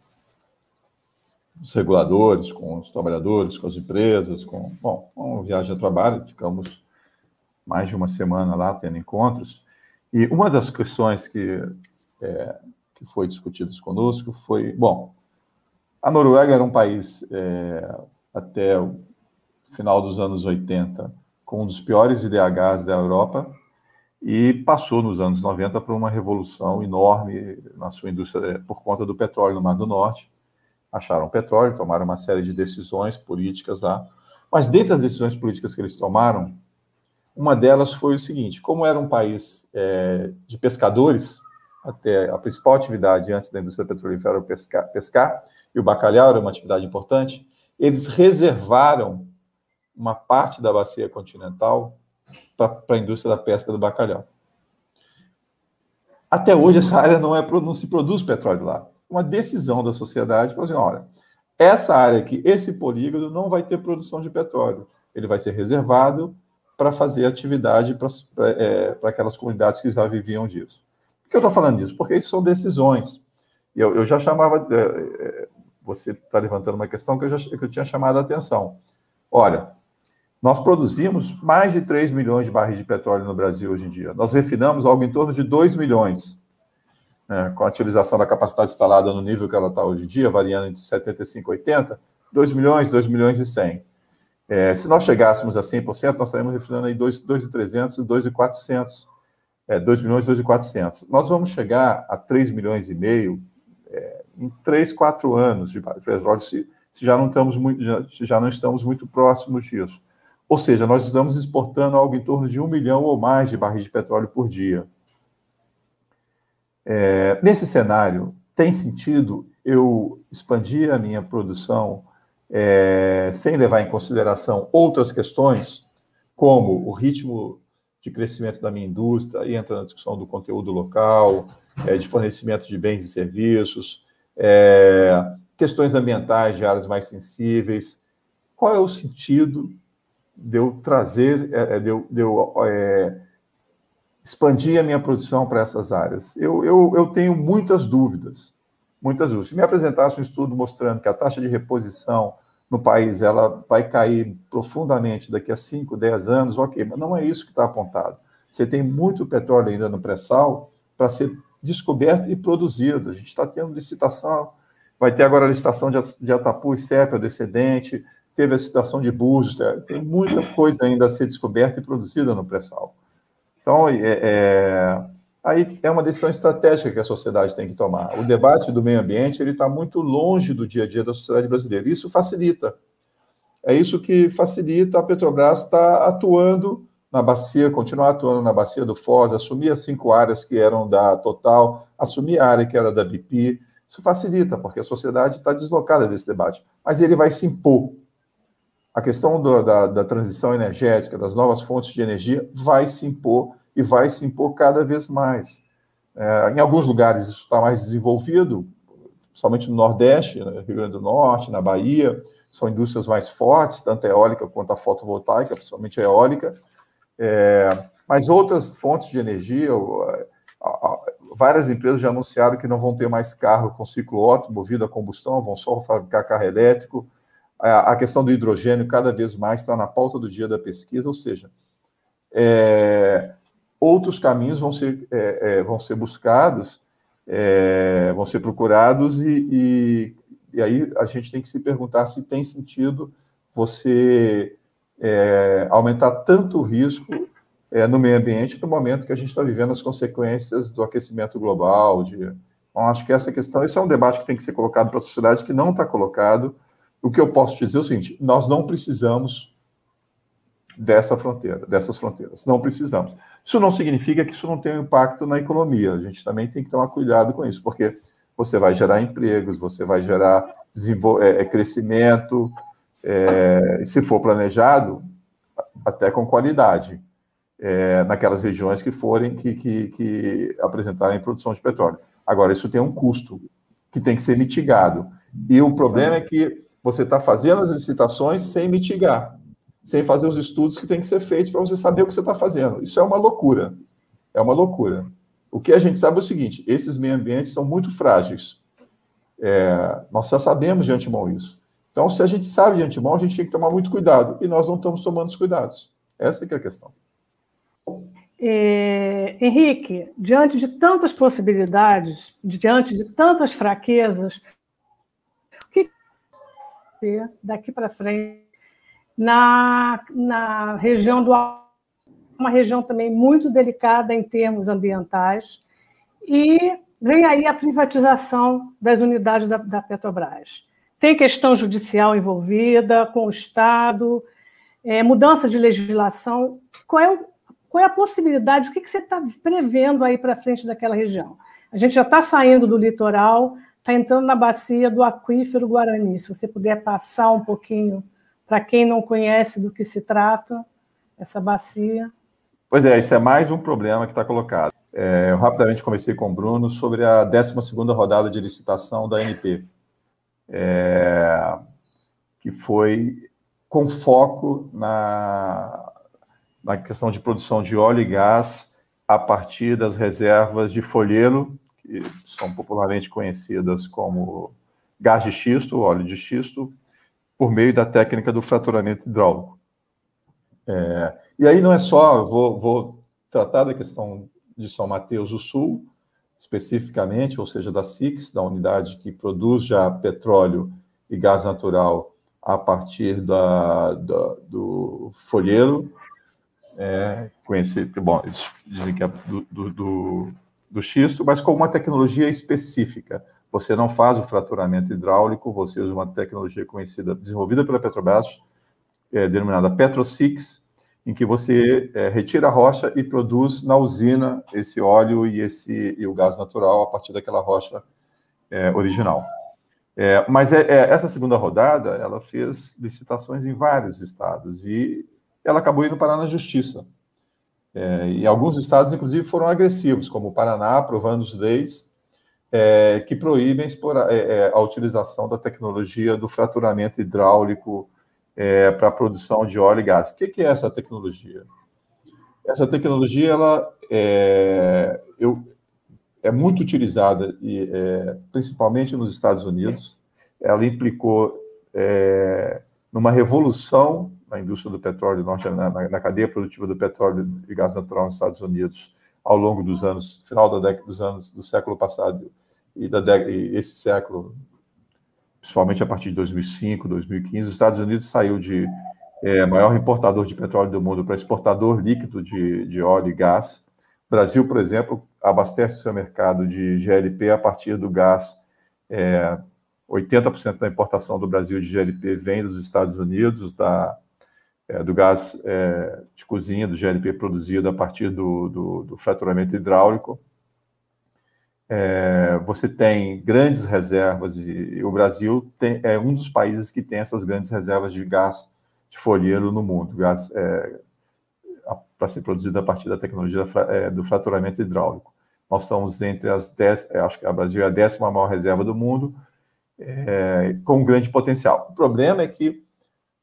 os reguladores, com os trabalhadores, com as empresas, com, bom, uma viagem a trabalho, ficamos mais de uma semana lá tendo encontros, e uma das questões que, é, que foi discutidas conosco foi, bom, a Noruega era um país, é, até o final dos anos 80, com um dos piores IDHs da Europa, e passou nos anos 90 por uma revolução enorme na sua indústria é, por conta do petróleo no Mar do Norte, acharam petróleo, tomaram uma série de decisões políticas lá. Mas dentre as decisões políticas que eles tomaram, uma delas foi o seguinte: como era um país é, de pescadores, até a principal atividade antes da indústria petrolífera era pescar, pescar, e o bacalhau era uma atividade importante, eles reservaram uma parte da bacia continental para a indústria da pesca do bacalhau. Até hoje, essa área não, é, não se produz petróleo lá uma decisão da sociedade para assim, olha, essa área aqui, esse polígono não vai ter produção de petróleo. Ele vai ser reservado para fazer atividade para é, aquelas comunidades que já viviam disso. Por que eu estou falando disso? Porque isso são decisões. Eu, eu já chamava. É, é você está levantando uma questão que eu, já, que eu tinha chamado a atenção. Olha, nós produzimos mais de 3 milhões de barris de petróleo no Brasil hoje em dia. Nós refinamos algo em torno de 2 milhões né, com a utilização da capacidade instalada no nível que ela está hoje em dia, variando entre 75 e 80, 2 milhões, 2 milhões e 100. É, se nós chegássemos a 100%, nós estaríamos referindo aí 2,300 e 2,400. É, 2 milhões, 2,400. Nós vamos chegar a 3 milhões e meio é, em 3, 4 anos de petróleo, se, se, já não estamos muito, já, já não estamos muito próximos disso. Ou seja, nós estamos exportando algo em torno de 1 milhão ou mais de barris de petróleo por dia. É, nesse cenário, tem sentido eu expandir a minha produção é, sem levar em consideração outras questões, como o ritmo de crescimento da minha indústria, e entra na discussão do conteúdo local, é, de fornecimento de bens e serviços, é, questões ambientais de áreas mais sensíveis. Qual é o sentido de eu trazer, é, é, de eu, de eu expandir a minha produção para essas áreas? Eu, eu, eu tenho muitas dúvidas, muitas dúvidas. Se me apresentasse um estudo mostrando que a taxa de reposição no país ela vai cair profundamente daqui a 5, 10 anos, ok, mas não é isso que está apontado. Você tem muito petróleo ainda no pré-sal para ser descoberto e produzido. A gente está tendo licitação, vai ter agora a licitação de, Atapu e Sépia do excedente, teve a licitação de Búzios, tem muita coisa ainda a ser descoberta e produzida no pré-sal. Então, é, é, aí é uma decisão estratégica que a sociedade tem que tomar. O debate do meio ambiente ele está muito longe do dia a dia da sociedade brasileira. Isso facilita. É isso que facilita a Petrobras estar tá atuando na bacia, continuar atuando na bacia do Foz, assumir as cinco áreas que eram da Total, assumir a área que era da BP. Isso facilita, porque a sociedade está deslocada desse debate. Mas ele vai se impor a questão do, da, da, transição energética, das novas fontes de energia, vai se impor e vai se impor cada vez mais. É, em alguns lugares isso está mais desenvolvido, somente no Nordeste, no Rio Grande do Norte, na Bahia, são indústrias mais fortes, tanto a eólica quanto a fotovoltaica, principalmente a eólica. É, mas outras fontes de energia, várias empresas já anunciaram que não vão ter mais carro com ciclo ótimo, movido a combustão, vão só fabricar carro elétrico a questão do hidrogênio cada vez mais está na pauta do dia da pesquisa, ou seja, é, outros caminhos vão ser, é, é, vão ser buscados, é, vão ser procurados, e, e, e, aí a gente tem que se perguntar se tem sentido você é, aumentar tanto o risco é, no meio ambiente no momento que a gente está vivendo as consequências do aquecimento global. De, então, acho que essa questão, esse é um debate que tem que ser colocado para a sociedade, que não está colocado, o que eu posso dizer é o seguinte: nós não precisamos dessa fronteira, dessas fronteiras. Não precisamos. Isso não significa que isso não tenha impacto na economia. A gente também tem que tomar cuidado com isso, porque você vai gerar empregos, você vai gerar é, é, crescimento, é, se for planejado, até com qualidade, é, naquelas regiões que forem que, que, que apresentarem produção de petróleo. Agora, isso tem um custo que tem que ser mitigado. E o problema é que você está fazendo as licitações sem mitigar, sem fazer os estudos que têm que ser feitos para você saber o que você está fazendo. Isso é uma loucura. É uma loucura. O que a gente sabe é o seguinte: esses meio ambientes são muito frágeis. É, nós já sabemos de antemão isso. Então, se a gente sabe de antemão, a gente tem que tomar muito cuidado. E nós não estamos tomando os cuidados. Essa é a questão. É, Henrique, diante de tantas possibilidades, diante de tantas fraquezas, daqui para frente na, na região do uma região também muito delicada em termos ambientais, e vem aí a privatização das unidades da, da Petrobras. Tem questão judicial envolvida, com o Estado, é, mudança de legislação. Qual é, o, qual é a possibilidade, o que, que você está prevendo aí para frente daquela região? A gente já está saindo do litoral, está entrando na bacia do aquífero Guarani. Se você puder passar um pouquinho para quem não conhece do que se trata, essa bacia. Pois é, isso é mais um problema que está colocado. É, eu rapidamente conversei com o Bruno sobre a 12 rodada de licitação da ANP, é, que foi com foco na, na questão de produção de óleo e gás a partir das reservas de folheiro, que são popularmente conhecidas como gás de xisto, óleo de xisto, por meio da técnica do fraturamento hidráulico. É, e aí não é só, vou, vou tratar da questão de São Mateus do Sul, especificamente, ou seja, da SIX, da unidade que produz já petróleo e gás natural a partir da, da do folheiro, é, conhecido, bom, eles dizem que é do, do, do, do xisto, mas com uma tecnologia específica. Você não faz o fraturamento hidráulico, você usa uma tecnologia conhecida, desenvolvida pela Petrobras, é, denominada PetroSix, em que você é, retira a rocha e produz na usina esse óleo e, esse, e o gás natural a partir daquela rocha é, original. É, mas é, é, essa segunda rodada, ela fez licitações em vários estados e ela acabou indo parar na justiça. É, e alguns estados, inclusive, foram agressivos, como o Paraná, aprovando leis é, que proíbem a utilização da tecnologia do fraturamento hidráulico é, para a produção de óleo e gás. O que, que, é essa tecnologia? Essa tecnologia ela é, eu, é muito utilizada, e, é, principalmente nos Estados Unidos. Ela implicou é, numa revolução na indústria do petróleo, na, na, cadeia produtiva do petróleo e gás natural nos Estados Unidos ao longo dos anos, final da década dos anos do século passado e, da, e esse século principalmente a partir de 2005, 2015, os Estados Unidos saiu de é, maior importador de petróleo do mundo para exportador líquido de, de óleo e gás. O Brasil, por exemplo, abastece o seu mercado de GLP a partir do gás. É, 80% da importação do Brasil de GLP vem dos Estados Unidos, da, é, do gás é, de cozinha, do GLP produzido a partir do, do, do fraturamento hidráulico é, você tem grandes reservas, e, o Brasil tem, é um dos países que tem essas grandes reservas de gás de folheiro no mundo, gás é, para ser produzido a partir da tecnologia é, do fraturamento hidráulico. Nós estamos entre as 10, é, acho que o Brasil é a décima maior reserva do mundo, com grande potencial. O problema é que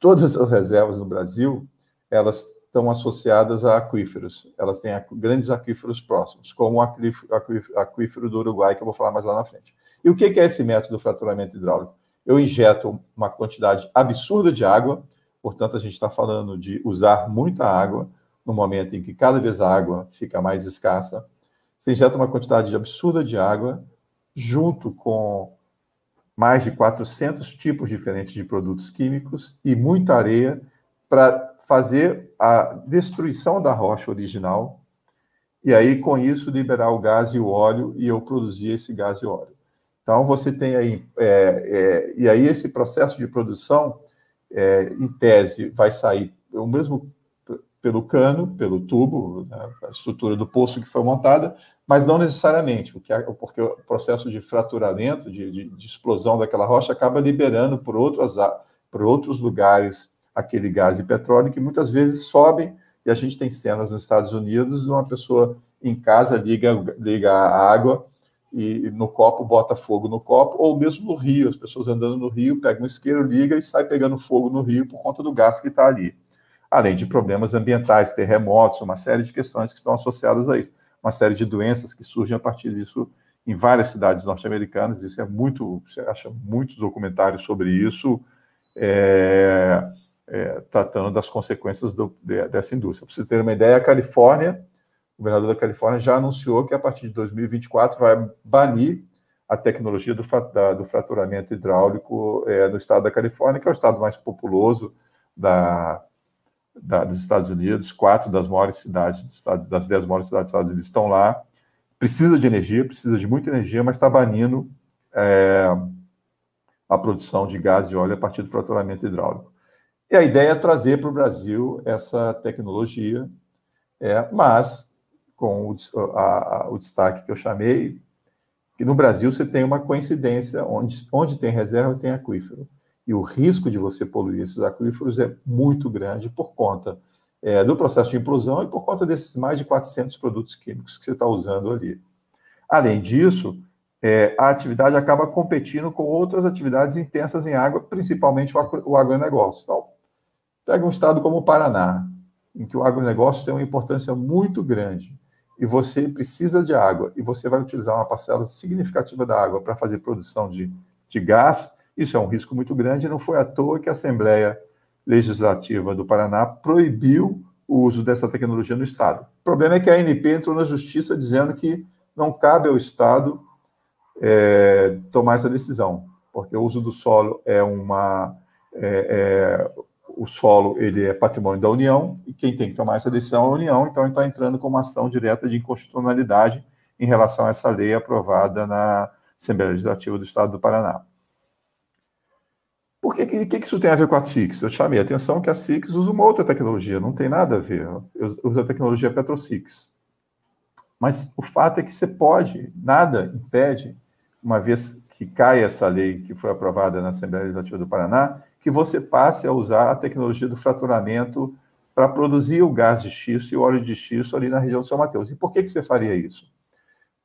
todas as reservas no Brasil, elas estão associadas a aquíferos. Elas têm grandes aquíferos próximos, como o aquífero do Uruguai, que eu vou falar mais lá na frente. E o que é esse método de fraturamento hidráulico? Eu injeto uma quantidade absurda de água, portanto, a gente está falando de usar muita água no momento em que cada vez a água fica mais escassa. Você injeta uma quantidade absurda de água, junto com mais de 400 tipos diferentes de produtos químicos e muita areia para fazer a destruição da rocha original e aí com isso liberar o gás e o óleo e eu produzir esse gás e óleo. Então você tem aí é, é, e aí esse processo de produção é, em tese vai sair o mesmo pelo cano, pelo tubo, né, a estrutura do poço que foi montada, mas não necessariamente, porque, porque o processo de fraturamento, de, de, de explosão daquela rocha, acaba liberando por, outros por outros lugares aquele gás e petróleo que muitas vezes sobem, e a gente tem cenas nos Estados Unidos de uma pessoa em casa liga, liga a água e no copo bota fogo no copo, ou mesmo no rio, as pessoas andando no rio, pegam um isqueiro, liga e sai pegando fogo no rio por conta do gás que está ali além de problemas ambientais, terremotos, uma série de questões que estão associadas a isso, uma série de doenças que surgem a partir disso em várias cidades norte-americanas. Isso é muito, você acha muitos documentários sobre isso, é, é, tratando das consequências do, de, dessa indústria. Para vocês terem uma ideia, a Califórnia, o governador da Califórnia já anunciou que a partir de 2024 vai banir a tecnologia do, da, do fraturamento hidráulico é, no estado da Califórnia, que é o estado mais populoso da, da, dos Estados Unidos, quatro das maiores cidades, das dez maiores cidades dos Estados Unidos estão lá. Precisa de energia, precisa de muita energia, mas está banindo é, a produção de gás e óleo a partir do fraturamento hidráulico. E a ideia é trazer para o Brasil essa tecnologia, é, mas com o, a, o destaque que eu chamei, que no Brasil você tem uma coincidência, onde, onde tem reserva tem aquífero e o risco de você poluir esses aquíferos é muito grande por conta é, do processo de implosão e por conta desses mais de 400 produtos químicos que você está usando ali. Além disso, é, a atividade acaba competindo com outras atividades intensas em água, principalmente o, agronegócio. Então, pega um estado como o Paraná, em que o agronegócio tem uma importância muito grande e você precisa de água e você vai utilizar uma parcela significativa da água para fazer produção de, de gás, isso é um risco muito grande, não foi à toa que a Assembleia Legislativa do Paraná proibiu o uso dessa tecnologia no Estado. O problema é que a ANP entrou na Justiça dizendo que não cabe ao Estado é, tomar essa decisão, porque o uso do solo é uma. É, é, o solo ele é patrimônio da União e quem tem que tomar essa decisão é a União, então está entrando com uma ação direta de inconstitucionalidade em relação a essa lei aprovada na Assembleia Legislativa do Estado do Paraná. Por que, que, que isso tem a ver com a CIX? Eu chamei a atenção que a CIX usa uma outra tecnologia, não tem nada a ver. Usa a tecnologia PetroCix. Mas o fato é que você pode, nada impede, uma vez que cai essa lei que foi aprovada na Assembleia Legislativa do Paraná, que você passe a usar a tecnologia do fraturamento para produzir o gás de xisto e o óleo de xisto ali na região do São Mateus. E por que, que você faria isso?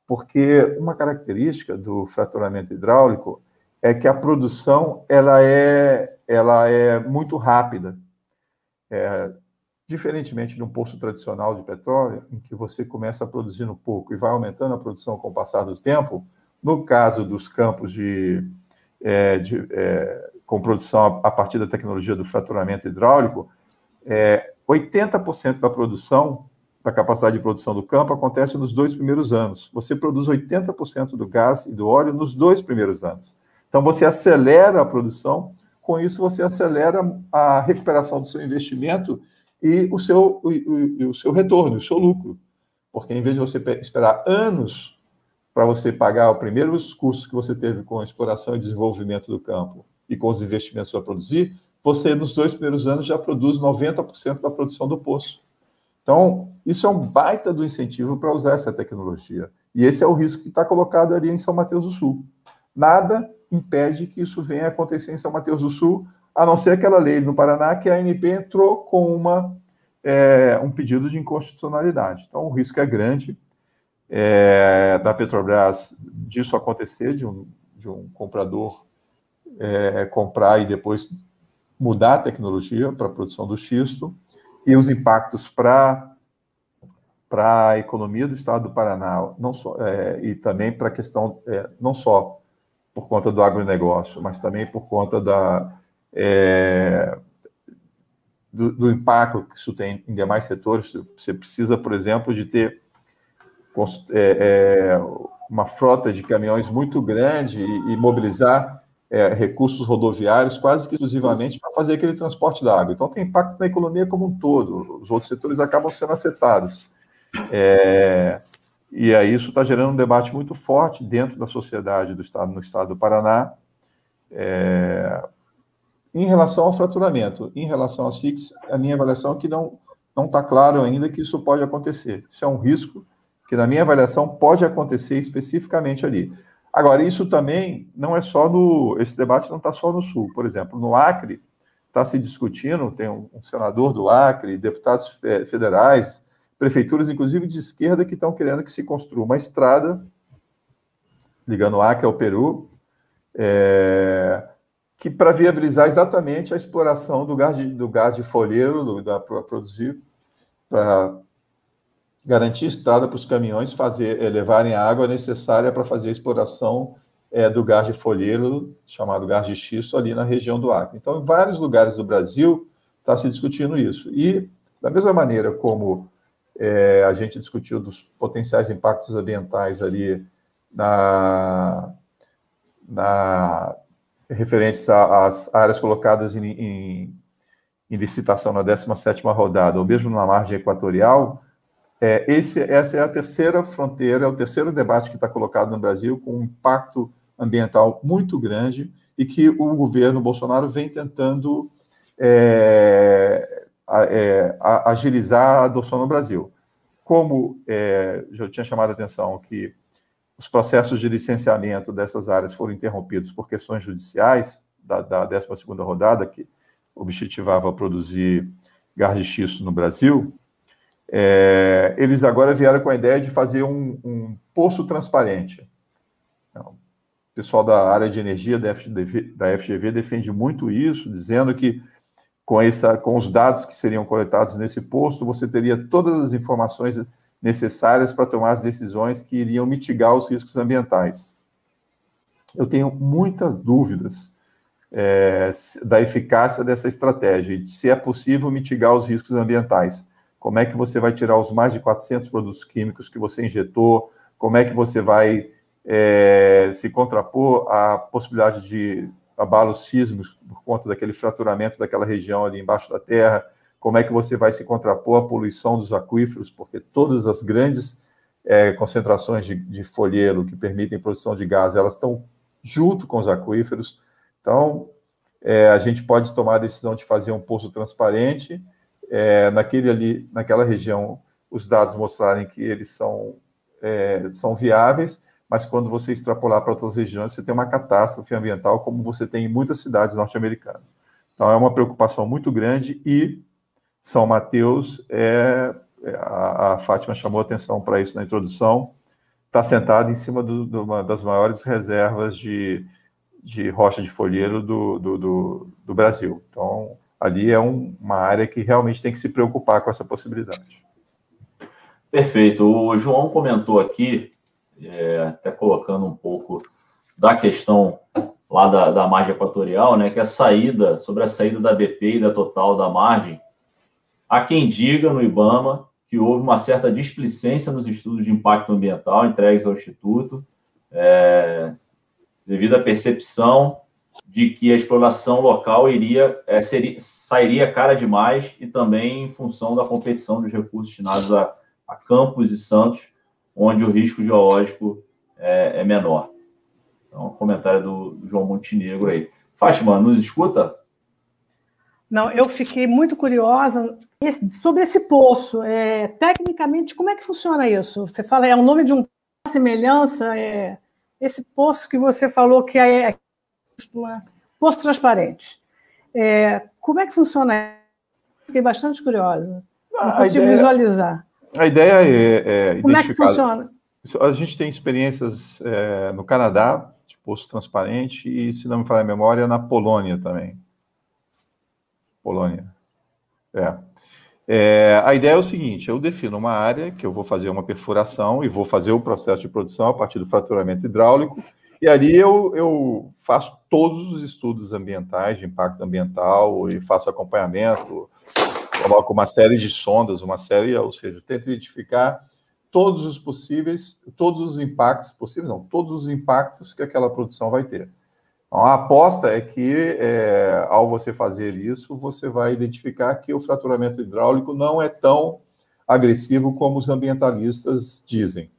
Porque uma característica do fraturamento hidráulico é que a produção ela é, ela é muito rápida. É, diferentemente de um poço tradicional de petróleo, em que você começa produzindo pouco e vai aumentando a produção com o passar do tempo, no caso dos campos de, é, de é, com produção a, partir da tecnologia do fraturamento hidráulico, é, 80% da produção, da capacidade de produção do campo, acontece nos dois primeiros anos. Você produz 80% do gás e do óleo nos dois primeiros anos. Então, você acelera a produção, com isso, você acelera a recuperação do seu investimento e o seu, o, o, o seu retorno, o seu lucro. Porque, em vez de você esperar anos para você pagar os primeiros custos que você teve com a exploração e desenvolvimento do campo e com os investimentos para produzir, você, nos dois primeiros anos, já produz 90% da produção do poço. Então, isso é um baita do incentivo para usar essa tecnologia. E esse é o risco que está colocado ali em São Mateus do Sul. Nada impede que isso venha a acontecer em São Mateus do Sul, a não ser aquela lei no Paraná que a ANP entrou com uma, é, um pedido de inconstitucionalidade. Então, o risco é grande é, da Petrobras disso acontecer, de um, de um comprador é, comprar e depois mudar a tecnologia para a produção do xisto, e os impactos para para a economia do estado do Paraná, não só, é, e também para a questão, é, não só por conta do agronegócio, mas também por conta da, é, do, do, impacto que isso tem em demais setores. Você precisa, por exemplo, de ter é, é, uma frota de caminhões muito grande e, e mobilizar é, recursos rodoviários quase que exclusivamente para fazer aquele transporte da água. Então, tem impacto na economia como um todo. Os outros setores acabam sendo afetados. É, e aí isso está gerando um debate muito forte dentro da sociedade do Estado, no Estado do Paraná, é, em relação ao fraturamento. Em relação ao SIX, a minha avaliação é que não, não está claro ainda que isso pode acontecer. Isso é um risco que, na minha avaliação, pode acontecer especificamente ali. Agora, isso também não é só no. Esse debate não está só no Sul. Por exemplo, no Acre, está se discutindo, tem um, um senador do Acre, deputados federais, prefeituras, inclusive de esquerda, que estão querendo que se construa uma estrada ligando o Acre ao Peru, é, que para viabilizar exatamente a exploração do gás de, do gás de folheiro para produzir, para garantir estrada para os caminhões fazer é, levarem a água necessária para fazer a exploração é, do gás de folheiro, chamado gás de xisto, ali na região do Acre. Então, em vários lugares do Brasil está se discutindo isso. E, da mesma maneira como é, a gente discutiu dos potenciais impactos ambientais ali na, na referentes às áreas colocadas em, em, em licitação na 17ª rodada, ou mesmo na margem equatorial, é, esse, essa é a terceira fronteira, é o terceiro debate que está colocado no Brasil, com um impacto ambiental muito grande e que o governo Bolsonaro vem tentando é, é, agilizar a adoção no Brasil. Como é, já tinha chamado a atenção que os processos de licenciamento dessas áreas foram interrompidos por questões judiciais da, da 12ª rodada, que objetivava produzir gás de xisto no Brasil, é, eles agora vieram com a ideia de fazer um, um poço transparente. Então, o pessoal da área de energia da FGV, da FGV defende muito isso, dizendo que com, essa, com os dados que seriam coletados nesse posto, você teria todas as informações necessárias para tomar as decisões que iriam mitigar os riscos ambientais. Eu tenho muitas dúvidas é, da eficácia dessa estratégia e de se é possível mitigar os riscos ambientais. Como é que você vai tirar os mais de 400 produtos químicos que você injetou? Como é que você vai é, se contrapor à possibilidade de abalos sísmicos por conta daquele fraturamento daquela região ali embaixo da terra? Como é que você vai se contrapor à poluição dos aquíferos? Porque todas as grandes é, concentrações de, de folheiro que permitem produção de gás, elas estão junto com os aquíferos. Então, é, a gente pode tomar a decisão de fazer um poço transparente é, naquele ali, naquela região, os dados mostrarem que eles são, é, são viáveis, mas quando você extrapolar para outras regiões, você tem uma catástrofe ambiental, como você tem em muitas cidades norte-americanas. Então, é uma preocupação muito grande e São Mateus, é, é a, a Fátima chamou atenção para isso na introdução, está sentado em cima do, de uma das maiores reservas de, de rocha de folheiro do, do, do, do Brasil. Então, ali é um, uma área que realmente tem que se preocupar com essa possibilidade. Perfeito. O João comentou aqui, é, até colocando um pouco da questão lá da, da margem equatorial, né, que a saída, sobre a saída da BP e da Total da margem, há quem diga no IBAMA que houve uma certa displicência nos estudos de impacto ambiental entregues ao Instituto, é, devido à percepção de que a exploração local iria é, seria, sairia cara demais e também em função da competição dos recursos destinados a, a Campos e Santos, onde o risco geológico é, é menor. Então, comentário do, do, João Montenegro aí. Fátima, nos escuta? Não, eu fiquei muito curiosa sobre esse poço. É, tecnicamente, como é que funciona isso? Você fala, é o nome de uma semelhança? É, esse poço que você falou que é uma posto transparente. É, como é que funciona? Fiquei bastante curiosa. Não consigo ideia, visualizar. A ideia é, é Como é que funciona? A gente tem experiências é, no Canadá, de posto transparente, e, se não me falar a memória, na Polônia também. Polônia. É. é. A ideia é o seguinte: eu defino uma área que eu vou fazer uma perfuração e vou fazer o processo de produção a partir do fraturamento hidráulico e ali eu, eu faço todos os estudos ambientais, de impacto ambiental, e faço acompanhamento, coloco uma série de sondas, uma série, ou seja, tento identificar todos os possíveis, todos os impactos possíveis, não, todos os impactos que aquela produção vai ter. Então, a aposta é que, é, ao você fazer isso, você vai identificar que o fraturamento hidráulico não é tão agressivo como os ambientalistas dizem.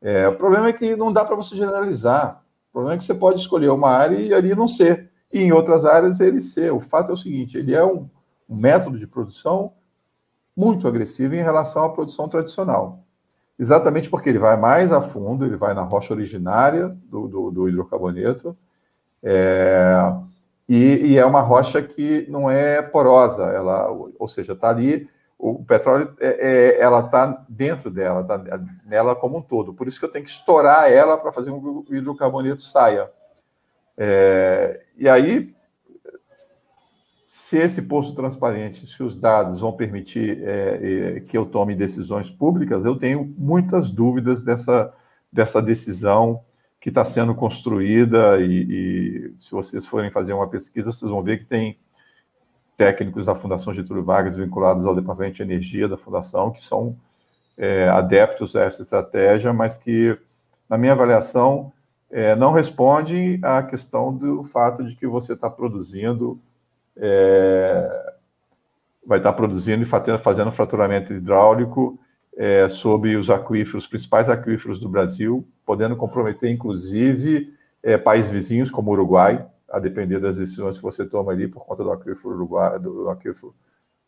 É, o problema é que não dá para você generalizar. O problema é que você pode escolher uma área e ali não ser, e em outras áreas ele ser. O fato é o seguinte: ele é um, um método de produção muito agressivo em relação à produção tradicional. Exatamente porque ele vai mais a fundo, ele vai na rocha originária do, do, do hidrocarboneto, é, e, e, é uma rocha que não é porosa, ela, ou seja, está ali, o petróleo, é, é, ela está dentro dela, está nela como um todo. Por isso que eu tenho que estourar ela para fazer com que o hidrocarboneto saia. É, e aí, se esse posto transparente, se os dados vão permitir é, é, que eu tome decisões públicas, eu tenho muitas dúvidas dessa, dessa decisão que está sendo construída e, e, se vocês forem fazer uma pesquisa, vocês vão ver que tem técnicos da Fundação Getúlio Vargas vinculados ao Departamento de Energia da Fundação que são é, adeptos a essa estratégia, mas que, na minha avaliação, é, não responde à questão do fato de que você está produzindo, é, vai estar produzindo e fazendo fraturamento hidráulico é, sobre os aquíferos, os principais aquíferos do Brasil, podendo comprometer, inclusive, é, países vizinhos como o Uruguai, a depender das decisões que você toma ali por conta do aquífero Uruguai, do aquífero,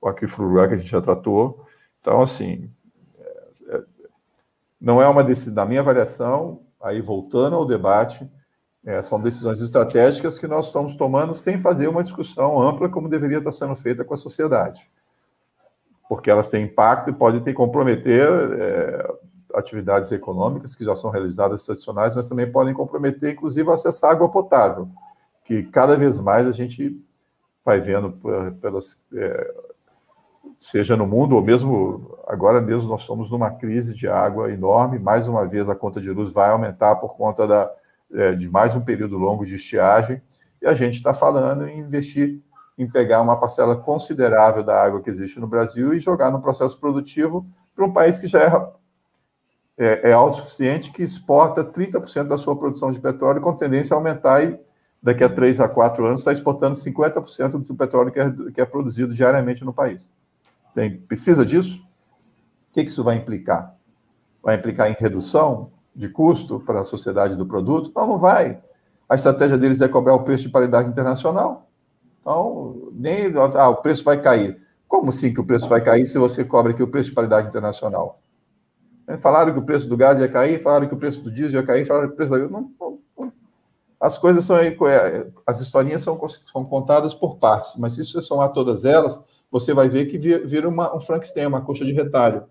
o aquífero Uruguai que a gente já tratou. Então, assim, é, é não é uma decisão, na minha avaliação, aí voltando ao debate, é, são decisões estratégicas que nós estamos tomando sem fazer uma discussão ampla como deveria estar sendo feita com a sociedade. Porque elas têm impacto e podem ter comprometer é, atividades econômicas que já são realizadas tradicionais, mas também podem comprometer, inclusive, acesso à água potável, que cada vez mais a gente vai vendo pelas, é, seja no mundo ou mesmo agora mesmo nós estamos numa crise de água enorme. Mais uma vez a conta de luz vai aumentar por conta da, é, de mais um período longo de estiagem e a gente está falando em investir em pegar uma parcela considerável da água que existe no Brasil e jogar no processo produtivo para um país que já é, é, é autossuficiente, que exporta 30% da sua produção de petróleo com tendência a aumentar e daqui a 3 a 4 anos está exportando 50% do petróleo que é, que é produzido diariamente no país. Tem, precisa disso? O que, que isso vai implicar? Vai implicar em redução de custo para a sociedade do produto? Não, não vai. A estratégia deles é cobrar o preço de paridade internacional. Então, nem ah, o preço vai cair. Como assim que o preço vai cair se você cobra aqui o preço de paridade internacional? Falaram que o preço do gás ia cair, falaram que o preço do diesel ia cair, falaram que o preço da. Não, não, as coisas são. É, as historinhas são, são contadas por partes, mas se você somar todas elas, você vai ver que vira uma, um Frankenstein, uma coxa de retalho,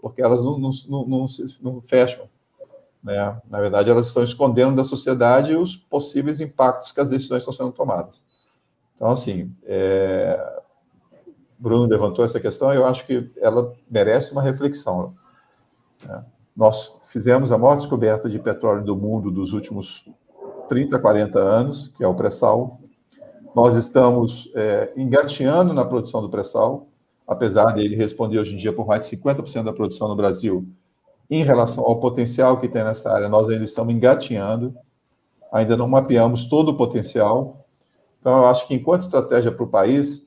porque elas não, não, não, não, não fecham. Né? Na verdade, elas estão escondendo da sociedade os possíveis impactos que as decisões estão sendo tomadas. Então, assim, é... Bruno levantou essa questão e eu acho que ela merece uma reflexão. Né? Nós fizemos a maior descoberta de petróleo do mundo dos últimos 30, 40 anos, que é o pré-sal. Nós estamos é, engateando na produção do pré-sal, apesar dele responder hoje em dia por mais de 50% da produção no Brasil, em relação ao potencial que tem nessa área, nós ainda estamos engateando, ainda não mapeamos todo o potencial. Então, eu acho que, enquanto estratégia para o país,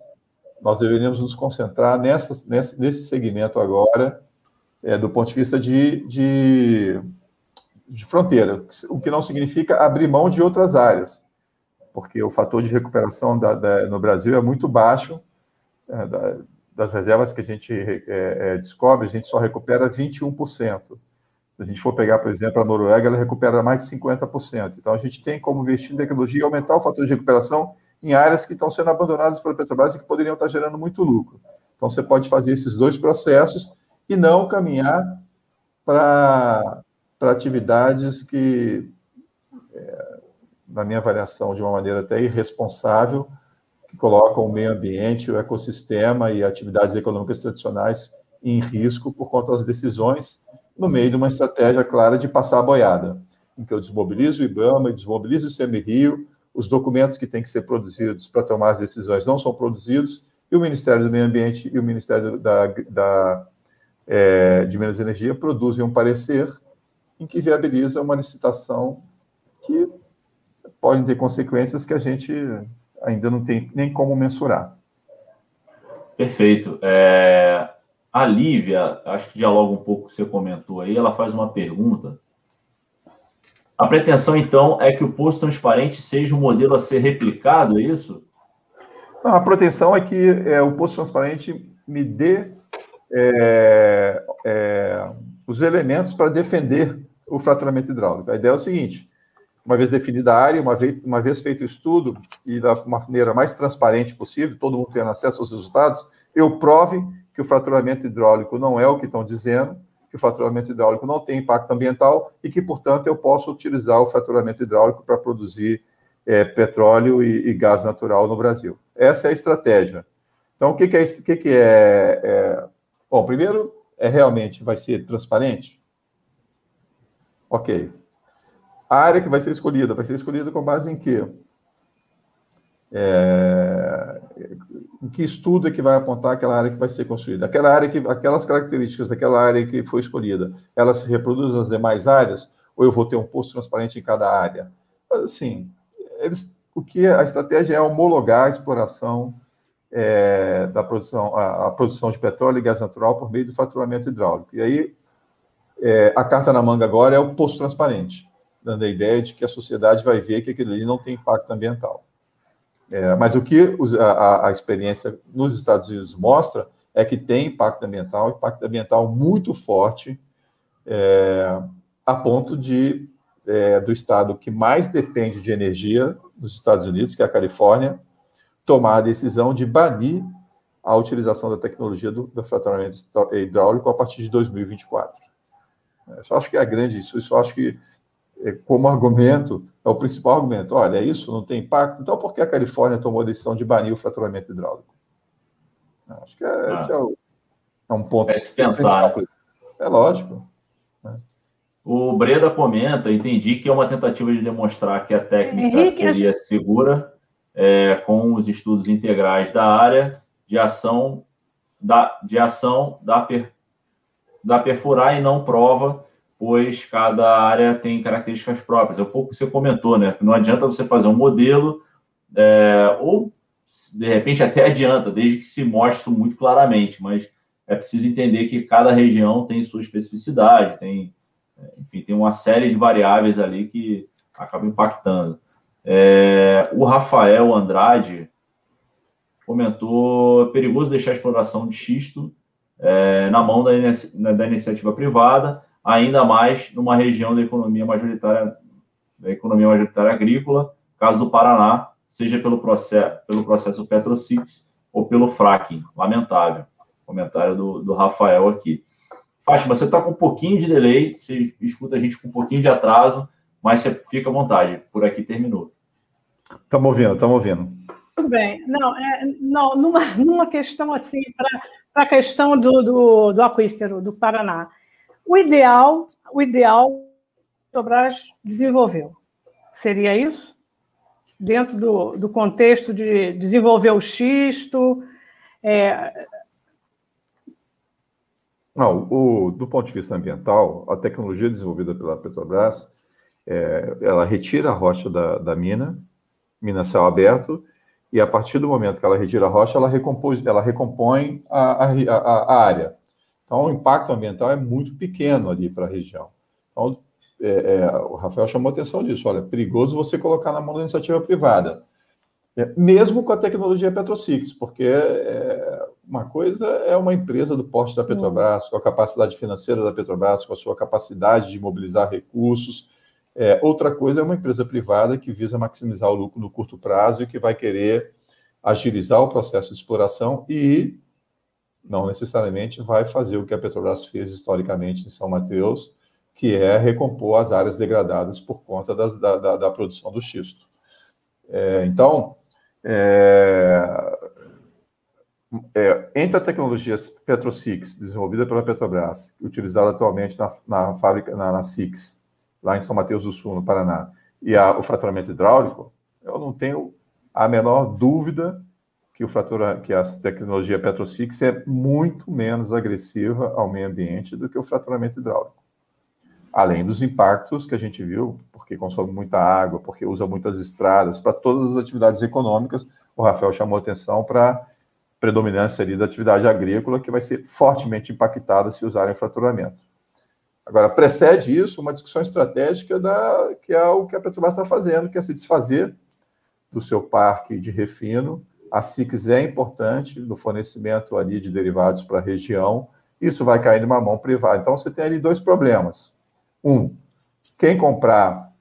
nós deveríamos nos concentrar nessa, nesse, nesse segmento agora, é, do ponto de vista de, de, de fronteira, o que não significa abrir mão de outras áreas porque o fator de recuperação da, da, no Brasil é muito baixo. É, da, das reservas que a gente é, é, descobre, a gente só recupera 21%. Se a gente for pegar, por exemplo, a Noruega, ela recupera mais de 50%. Então, a gente tem como investir em tecnologia e aumentar o fator de recuperação em áreas que estão sendo abandonadas pela Petrobras e que poderiam estar gerando muito lucro. Então, você pode fazer esses dois processos e não caminhar para atividades que na minha avaliação, de uma maneira até irresponsável, que colocam o meio ambiente, o ecossistema e atividades econômicas tradicionais em risco por conta das decisões, no meio de uma estratégia clara de passar a boiada, em que eu desmobilizo o IBAMA, desmobilizo o CMRio, os documentos que têm que ser produzidos para tomar as decisões não são produzidos, e o Ministério do Meio Ambiente e o Ministério da, da é, de Minas e Energia produzem um parecer em que viabiliza uma licitação que podem ter consequências que a gente ainda não tem nem como mensurar. Perfeito. É, a Lívia, acho que dialoga um pouco com o que você comentou aí, ela faz uma pergunta. A pretensão, então, é que o posto transparente seja um modelo a ser replicado, é isso? Não, a pretensão é que é, o posto transparente me dê é, é, os elementos para defender o fraturamento hidráulico. A ideia é o seguinte: uma vez definida a área, uma vez, uma vez feito o estudo e da maneira mais transparente possível, todo mundo tendo acesso aos resultados, eu prove que o fraturamento hidráulico não é o que estão dizendo, que o fraturamento hidráulico não tem impacto ambiental e que, portanto, eu posso utilizar o fraturamento hidráulico para produzir é, petróleo e, e, gás natural no Brasil. Essa é a estratégia. Então, o que, que é, o que, que é, é Bom, primeiro, é realmente vai ser transparente? Ok. A área que vai ser escolhida, vai ser escolhida com base em quê? É, que estudo é que vai apontar aquela área que vai ser construída? Aquela área que, aquelas características daquela área que foi escolhida, elas se reproduzem nas demais áreas? Ou eu vou ter um posto transparente em cada área? Assim, eles, o que a estratégia é homologar a exploração é, da produção, a, a, produção de petróleo e gás natural por meio do faturamento hidráulico. E aí, é, a carta na manga agora é o posto transparente, dando a ideia de que a sociedade vai ver que aquilo ali não tem impacto ambiental. É, mas o que a, a, experiência nos Estados Unidos mostra é que tem impacto ambiental, impacto ambiental muito forte, é, a ponto de é, do estado que mais depende de energia nos Estados Unidos, que é a Califórnia, tomar a decisão de banir a utilização da tecnologia do, do hidráulico a partir de 2024. Eu só acho que é grande isso, eu só acho que, é, como argumento, é o principal argumento. Olha, é isso não tem impacto, então por que a Califórnia tomou a decisão de banir o fraturamento hidráulico? Acho que é, ah, esse é, o, é, um ponto. É pensar. É lógico. Né? O Breda comenta, entendi que é uma tentativa de demonstrar que a técnica Henrique, seria segura é, com os estudos integrais da área de ação da, de ação da, per, da perfurar e não prova, pois cada área tem características próprias. É um pouco que você comentou, né? Não adianta você fazer um modelo, é, ou de repente até adianta, desde que se mostre muito claramente, mas é preciso entender que cada região tem sua especificidade, tem, enfim, tem uma série de variáveis ali que acabam impactando. É, o Rafael Andrade comentou: é perigoso deixar a exploração de xisto é, na mão da, da, iniciativa privada, ainda mais numa região da economia majoritária, da economia majoritária agrícola, caso do Paraná, seja pelo processo, pelo processo Petrocix ou pelo fracking. Lamentável. Comentário do, do Rafael aqui. Fátima, você está com um pouquinho de delay, você escuta a gente com um pouquinho de atraso mas você fica à vontade, por aqui terminou. Estamos ouvindo, estamos ouvindo. Tudo bem. Não, é, não numa, numa questão assim, para a questão do, do, do aquífero do Paraná. O ideal, o ideal, Petrobras desenvolveu. Seria isso? Dentro do, do contexto de desenvolver o xisto. É... Não, o, do ponto de vista ambiental, a tecnologia desenvolvida pela Petrobras é, ela retira a rocha da, da mina, mina céu aberto, e a partir do momento que ela retira a rocha, ela, recompôs, ela recompõe a, a, a, área. Então, o impacto ambiental é muito pequeno ali para a região. Então, é, é, o Rafael chamou atenção disso. Olha, perigoso você colocar na mão da iniciativa privada, é, mesmo com a tecnologia Petrocix, porque é, uma coisa é uma empresa do porte da Petrobras, com a capacidade financeira da Petrobras, com a sua capacidade de mobilizar recursos, é, outra coisa é uma empresa privada que visa maximizar o lucro no curto prazo e que vai querer agilizar o processo de exploração e não necessariamente vai fazer o que a Petrobras fez historicamente em São Mateus, que é recompor as áreas degradadas por conta das, da, da, da, produção do xisto. É, então, é, é, entre a tecnologia PetroSix, desenvolvida pela Petrobras, utilizada atualmente na, na fábrica, na, na SIX, lá em São Mateus do Sul, no Paraná, e a, o fraturamento hidráulico, eu não tenho a menor dúvida que, o fratura, que a tecnologia Petrosix é muito menos agressiva ao meio ambiente do que o fraturamento hidráulico. Além dos impactos que a gente viu, porque consome muita água, porque usa muitas estradas, para todas as atividades econômicas, o Rafael chamou atenção para predominância ali da atividade agrícola, que vai ser fortemente impactada se usarem fraturamento. Agora, precede isso uma discussão estratégica da, que é o que a Petrobras está fazendo, que é se desfazer do seu parque de refino. A CICS é importante no fornecimento ali de derivados para a região, isso vai cair numa mão privada. Então, você tem ali dois problemas. Um, quem comprar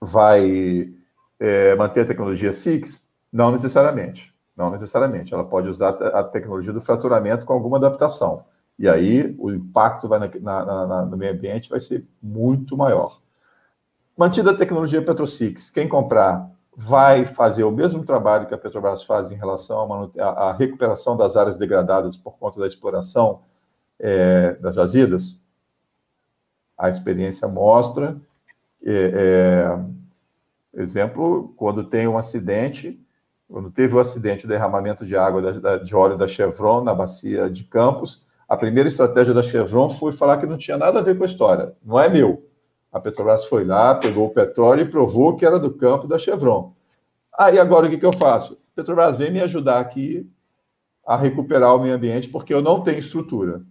vai é, manter a tecnologia SIX? Não necessariamente. Não necessariamente. Ela pode usar a tecnologia do fraturamento com alguma adaptação. E aí o impacto vai na, na, na, no meio ambiente vai ser muito maior. Mantida a tecnologia PetroSix, quem comprar vai fazer o mesmo trabalho que a Petrobras faz em relação à, recuperação das áreas degradadas por conta da exploração é, das jazidas? A experiência mostra, é, é, exemplo, quando tem um acidente, quando teve o acidente, o derramamento de água da, da, de óleo da Chevron na bacia de Campos, a primeira estratégia da Chevron foi falar que não tinha nada a ver com a história. Não é meu. A Petrobras foi lá, pegou o petróleo e provou que era do campo da Chevron. Aí agora o que, que eu faço? Petrobras vem me ajudar aqui a recuperar o meio ambiente porque eu não tenho estrutura.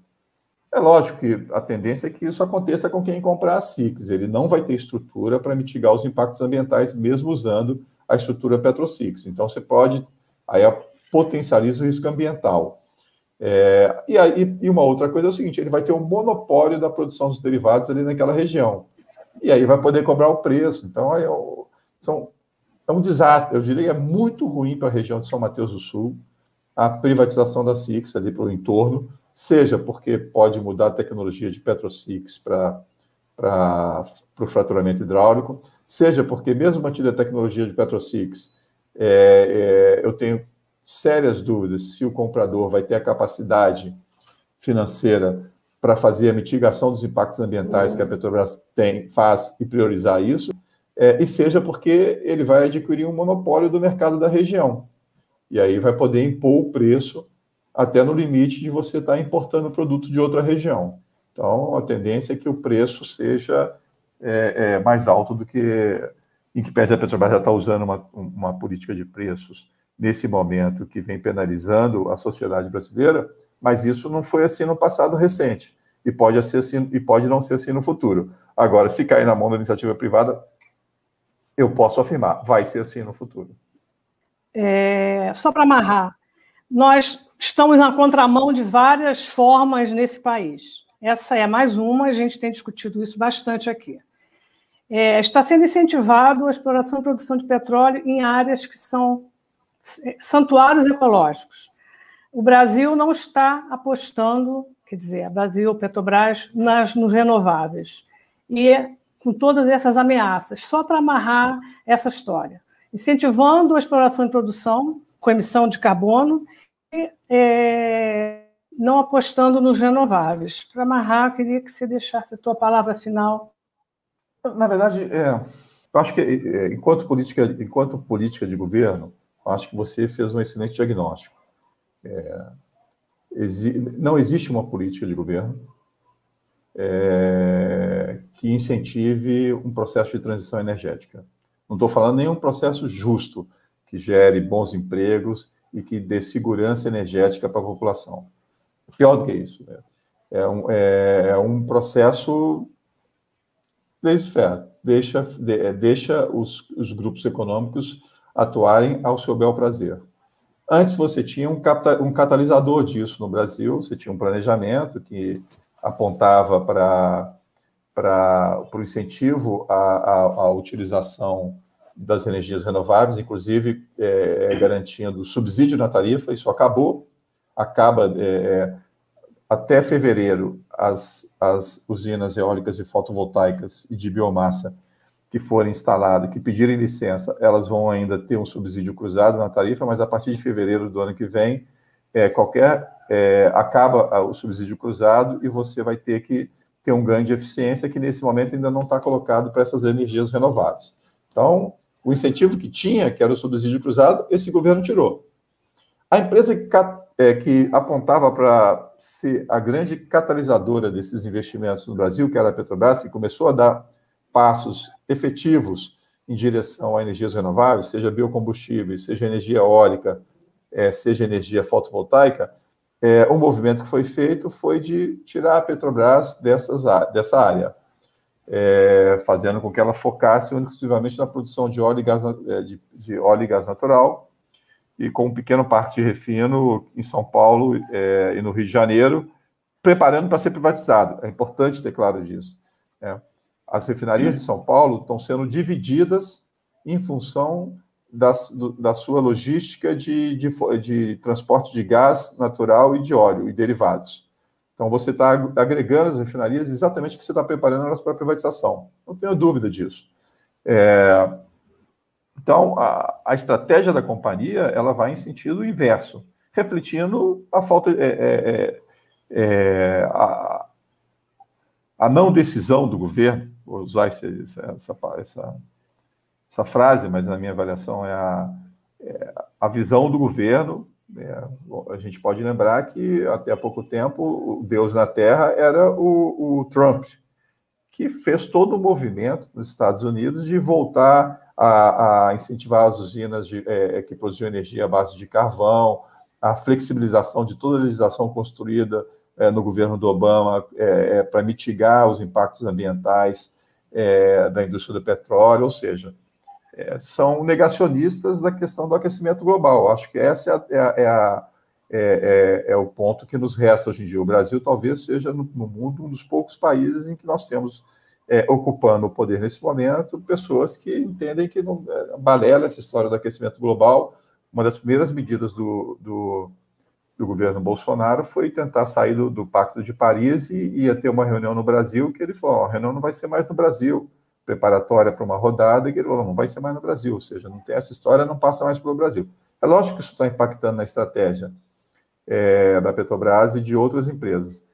É lógico que a tendência é que isso aconteça com quem comprar a CICS. Ele não vai ter estrutura para mitigar os impactos ambientais, mesmo usando a estrutura PetroCix. Então, você pode, aí potencializa o risco ambiental. É, e, aí, e uma outra coisa é o seguinte: ele vai ter um monopólio da produção dos derivados ali naquela região. E aí vai poder cobrar o preço. Então, é, são, é um desastre. Eu diria é muito ruim para a região de São Mateus do Sul a privatização da CIX ali para o entorno, seja porque pode mudar a tecnologia de PetroCix para o fraturamento hidráulico, seja porque, mesmo mantida a tecnologia de PetroCix, é, é, eu tenho sérias dúvidas se o comprador vai ter a capacidade financeira para fazer a mitigação dos impactos ambientais que a Petrobras tem, faz e priorizar isso, é, e seja porque ele vai adquirir um monopólio do mercado da região. E aí vai poder impor o preço até no limite de você estar tá importando produto de outra região. Então, a tendência é que o preço seja é, é, mais alto do que em que pese a Petrobras já está usando uma, uma política de preços nesse momento que vem penalizando a sociedade brasileira, mas isso não foi assim no passado recente e pode ser assim e pode não ser assim no futuro. Agora, se cair na mão da iniciativa privada, eu posso afirmar, vai ser assim no futuro. É, só para amarrar, nós estamos na contramão de várias formas nesse país. Essa é mais uma, a gente tem discutido isso bastante aqui. É, está sendo incentivado a exploração e produção de petróleo em áreas que são é, santuários ecológicos. O Brasil não está apostando, quer dizer, o Brasil, Petrobras, nas, nos renováveis. E com todas essas ameaças, só para amarrar essa história. Incentivando a exploração e produção com emissão de carbono e é, não apostando nos renováveis. Para amarrar, eu queria que você deixasse a tua palavra final. Na verdade, é, eu acho que é, enquanto política, enquanto política de governo, acho que você fez um excelente diagnóstico. É, exi não existe uma política de governo é, que incentive um processo de transição energética. Não estou falando nenhum processo justo, que gere bons empregos e que dê segurança energética para a população. Pior do que isso. Né? É, um, é, é um processo ferro, deixa, de, deixa os, os grupos econômicos atuarem ao seu bel prazer. Antes você tinha um, um catalisador disso no Brasil, você tinha um planejamento que apontava para para o incentivo à, à, à, utilização das energias renováveis, inclusive é, é, garantindo subsídio na tarifa, isso acabou, acaba é, é, até fevereiro as, as usinas eólicas e fotovoltaicas e de biomassa que forem instaladas, que pedirem licença, elas vão ainda ter um subsídio cruzado na tarifa, mas a partir de fevereiro do ano que vem, é, qualquer é, acaba o subsídio cruzado e você vai ter que ter um ganho de eficiência que nesse momento ainda não está colocado para essas energias renováveis. Então, o incentivo que tinha, que era o subsídio cruzado, esse governo tirou. A empresa que, é, que apontava para ser a grande catalisadora desses investimentos no Brasil, que era a Petrobras, que começou a dar passos efetivos em direção a energias renováveis, seja biocombustíveis, seja energia eólica, é, seja energia fotovoltaica, é, o movimento que foi feito foi de tirar a Petrobras dessas, dessa área, é, fazendo com que ela focasse exclusivamente na produção de óleo e gás, é, de, de óleo e gás natural, e com um pequeno parque de refino em São Paulo é, e no Rio de Janeiro, preparando para ser privatizado. É importante ter claro disso. É. As refinarias de São Paulo estão sendo divididas em função das, do, da sua logística de, de, de, transporte de gás natural e de óleo e derivados. Então, você está agregando as refinarias exatamente que você está preparando elas para a privatização. Não tenho dúvida disso. É, então, a, a, estratégia da companhia ela vai em sentido inverso, refletindo a falta, é, é, é, é a, a, não decisão do governo, usar esse, essa, essa, essa, frase, mas na minha avaliação é a, é a visão do governo. É, a gente pode lembrar que até há pouco tempo o Deus na Terra era o, o Trump, que fez todo o movimento nos Estados Unidos de voltar a, a incentivar as usinas de, é, que produziam energia à base de carvão, a flexibilização de toda a legislação construída é, no governo do Obama é, é para mitigar os impactos ambientais é, da indústria do petróleo, ou seja, é, são negacionistas da questão do aquecimento global. Acho que essa é, a, é, a, é, o ponto que nos resta hoje em dia. O Brasil talvez seja no, no mundo um dos poucos países em que nós temos ocupando o poder nesse momento pessoas que entendem que não balela essa história do aquecimento global. Uma das primeiras medidas do, do do governo Bolsonaro foi tentar sair do, do, Pacto de Paris e ia ter uma reunião no Brasil que ele falou: a reunião não vai ser mais no Brasil, preparatória para uma rodada, e ele falou: não vai ser mais no Brasil, ou seja, não tem essa história, não passa mais pelo Brasil. É lógico que isso está impactando na estratégia é, da Petrobras e de outras empresas.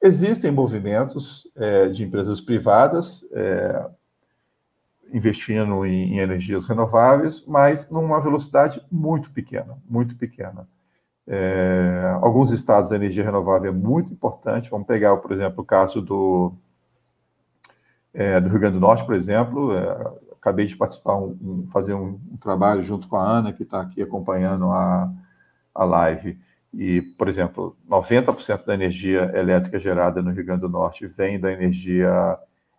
Existem movimentos é, de empresas privadas é, investindo em, em energias renováveis, mas numa velocidade muito pequena, muito pequena. É, alguns estados a energia renovável é muito importante. Vamos pegar, por exemplo, o caso do, é, do Rio Grande do Norte, por exemplo. É, acabei de participar, um, um, fazer um, um, trabalho junto com a Ana, que está aqui acompanhando a, a live. E, por exemplo, 90% da energia elétrica gerada no Rio Grande do Norte vem da energia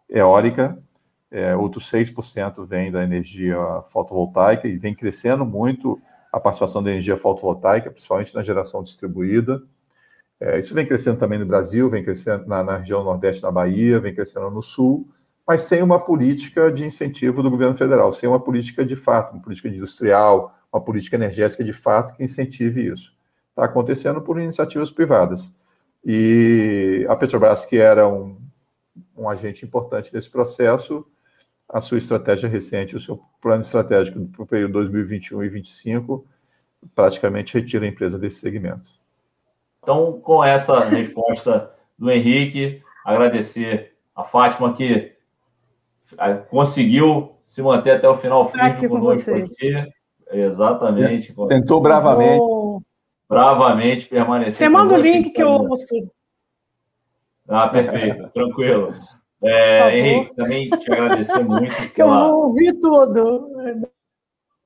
eólica, é, outros 6% vem da energia fotovoltaica e vem crescendo muito a participação da energia fotovoltaica, principalmente na geração distribuída. É, isso vem crescendo também no Brasil, vem crescendo na, na, região Nordeste, na Bahia, vem crescendo no Sul, mas sem uma política de incentivo do governo federal, sem uma política de fato, uma política industrial, uma política energética de fato que incentive isso. Está acontecendo por iniciativas privadas. E a Petrobras, que era um, um agente importante nesse processo, a sua estratégia recente, o seu plano estratégico para o período 2021 e 2025, praticamente retira a empresa desse segmento. Então, com essa resposta do Henrique, agradecer a Fátima que ah, conseguiu se manter até o final firme aqui com vocês. Aqui. Exatamente. Tentou bravamente. Vou... Bravamente permanecer. Você manda o link que eu ouço. Ah, perfeito, tranquilo. É, Henrique, também te agradecer *laughs* muito. Pela... Eu ouvi tudo.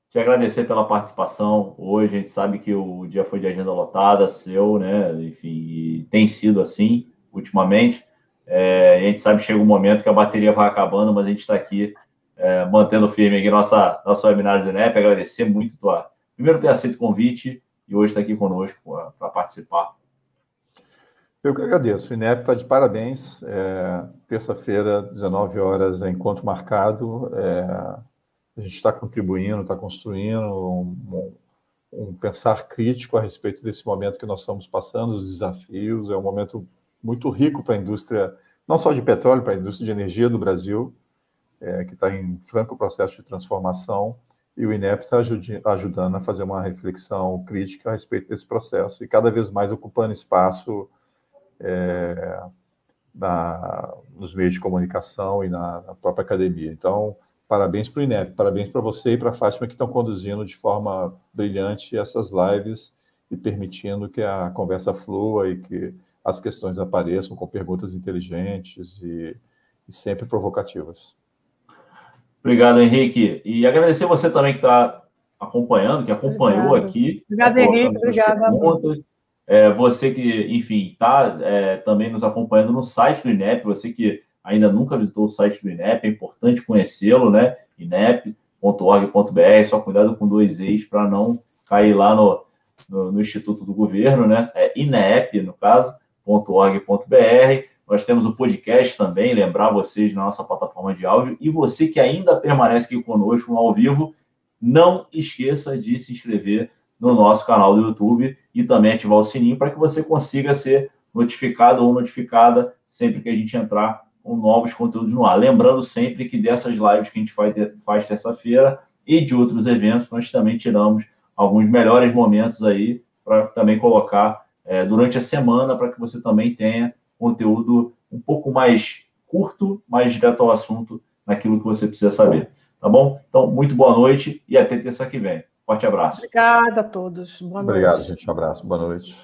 Te agradecer pela participação hoje. A gente sabe que o dia foi de agenda lotada, seu, né? Enfim, tem sido assim ultimamente. É, a gente sabe que chega um momento que a bateria vai acabando, mas a gente está aqui é, mantendo firme aqui nossa, nossa webinar do INEP. Agradecer muito tua. Primeiro, ter aceito o convite e hoje estar tá aqui conosco para participar. Eu que agradeço. O INEP está de parabéns. É, Terça-feira, 19 horas, é encontro marcado. É, a gente está contribuindo, está construindo um, um, pensar crítico a respeito desse momento que nós estamos passando, os desafios. É um momento muito rico para a indústria, não só de petróleo, para a indústria de energia do Brasil, é, que está em franco processo de transformação. E o INEP está ajudando a fazer uma reflexão crítica a respeito desse processo e cada vez mais ocupando espaço é, na, nos meios de comunicação e na, na própria academia. Então, parabéns para o INEP, parabéns para você e para a Fátima que estão conduzindo de forma brilhante essas lives e permitindo que a conversa flua e que as questões apareçam com perguntas inteligentes e, e sempre provocativas. Obrigado, Henrique. E agradecer você também que está acompanhando, que acompanhou Obrigado. aqui. Obrigada, Henrique. Obrigada. É, você que, enfim, está é, também nos acompanhando no site do INEP, você que ainda nunca visitou o site do INEP, é importante conhecê-lo, né? inep.org.br, só cuidado com dois ex para não cair lá no, no, no, Instituto do Governo, né? É INEP, no caso, Nós temos o podcast também, lembrar vocês na nossa plataforma de áudio. E você que ainda permanece aqui conosco ao vivo, não esqueça de se inscrever no nosso canal do YouTube e também ativar o sininho para que você consiga ser notificado ou notificada sempre que a gente entrar com novos conteúdos no ar. Lembrando sempre que dessas lives que a gente ter, faz terça-feira e de outros eventos, nós também tiramos alguns melhores momentos aí para também colocar é, durante a semana para que você também tenha conteúdo um pouco mais curto, mais direto ao assunto, naquilo que você precisa saber. Tá bom? Então, muito boa noite e até terça que vem. Forte abraço. Obrigada a todos. Boa Obrigado, noite. gente. Um abraço. Boa noite.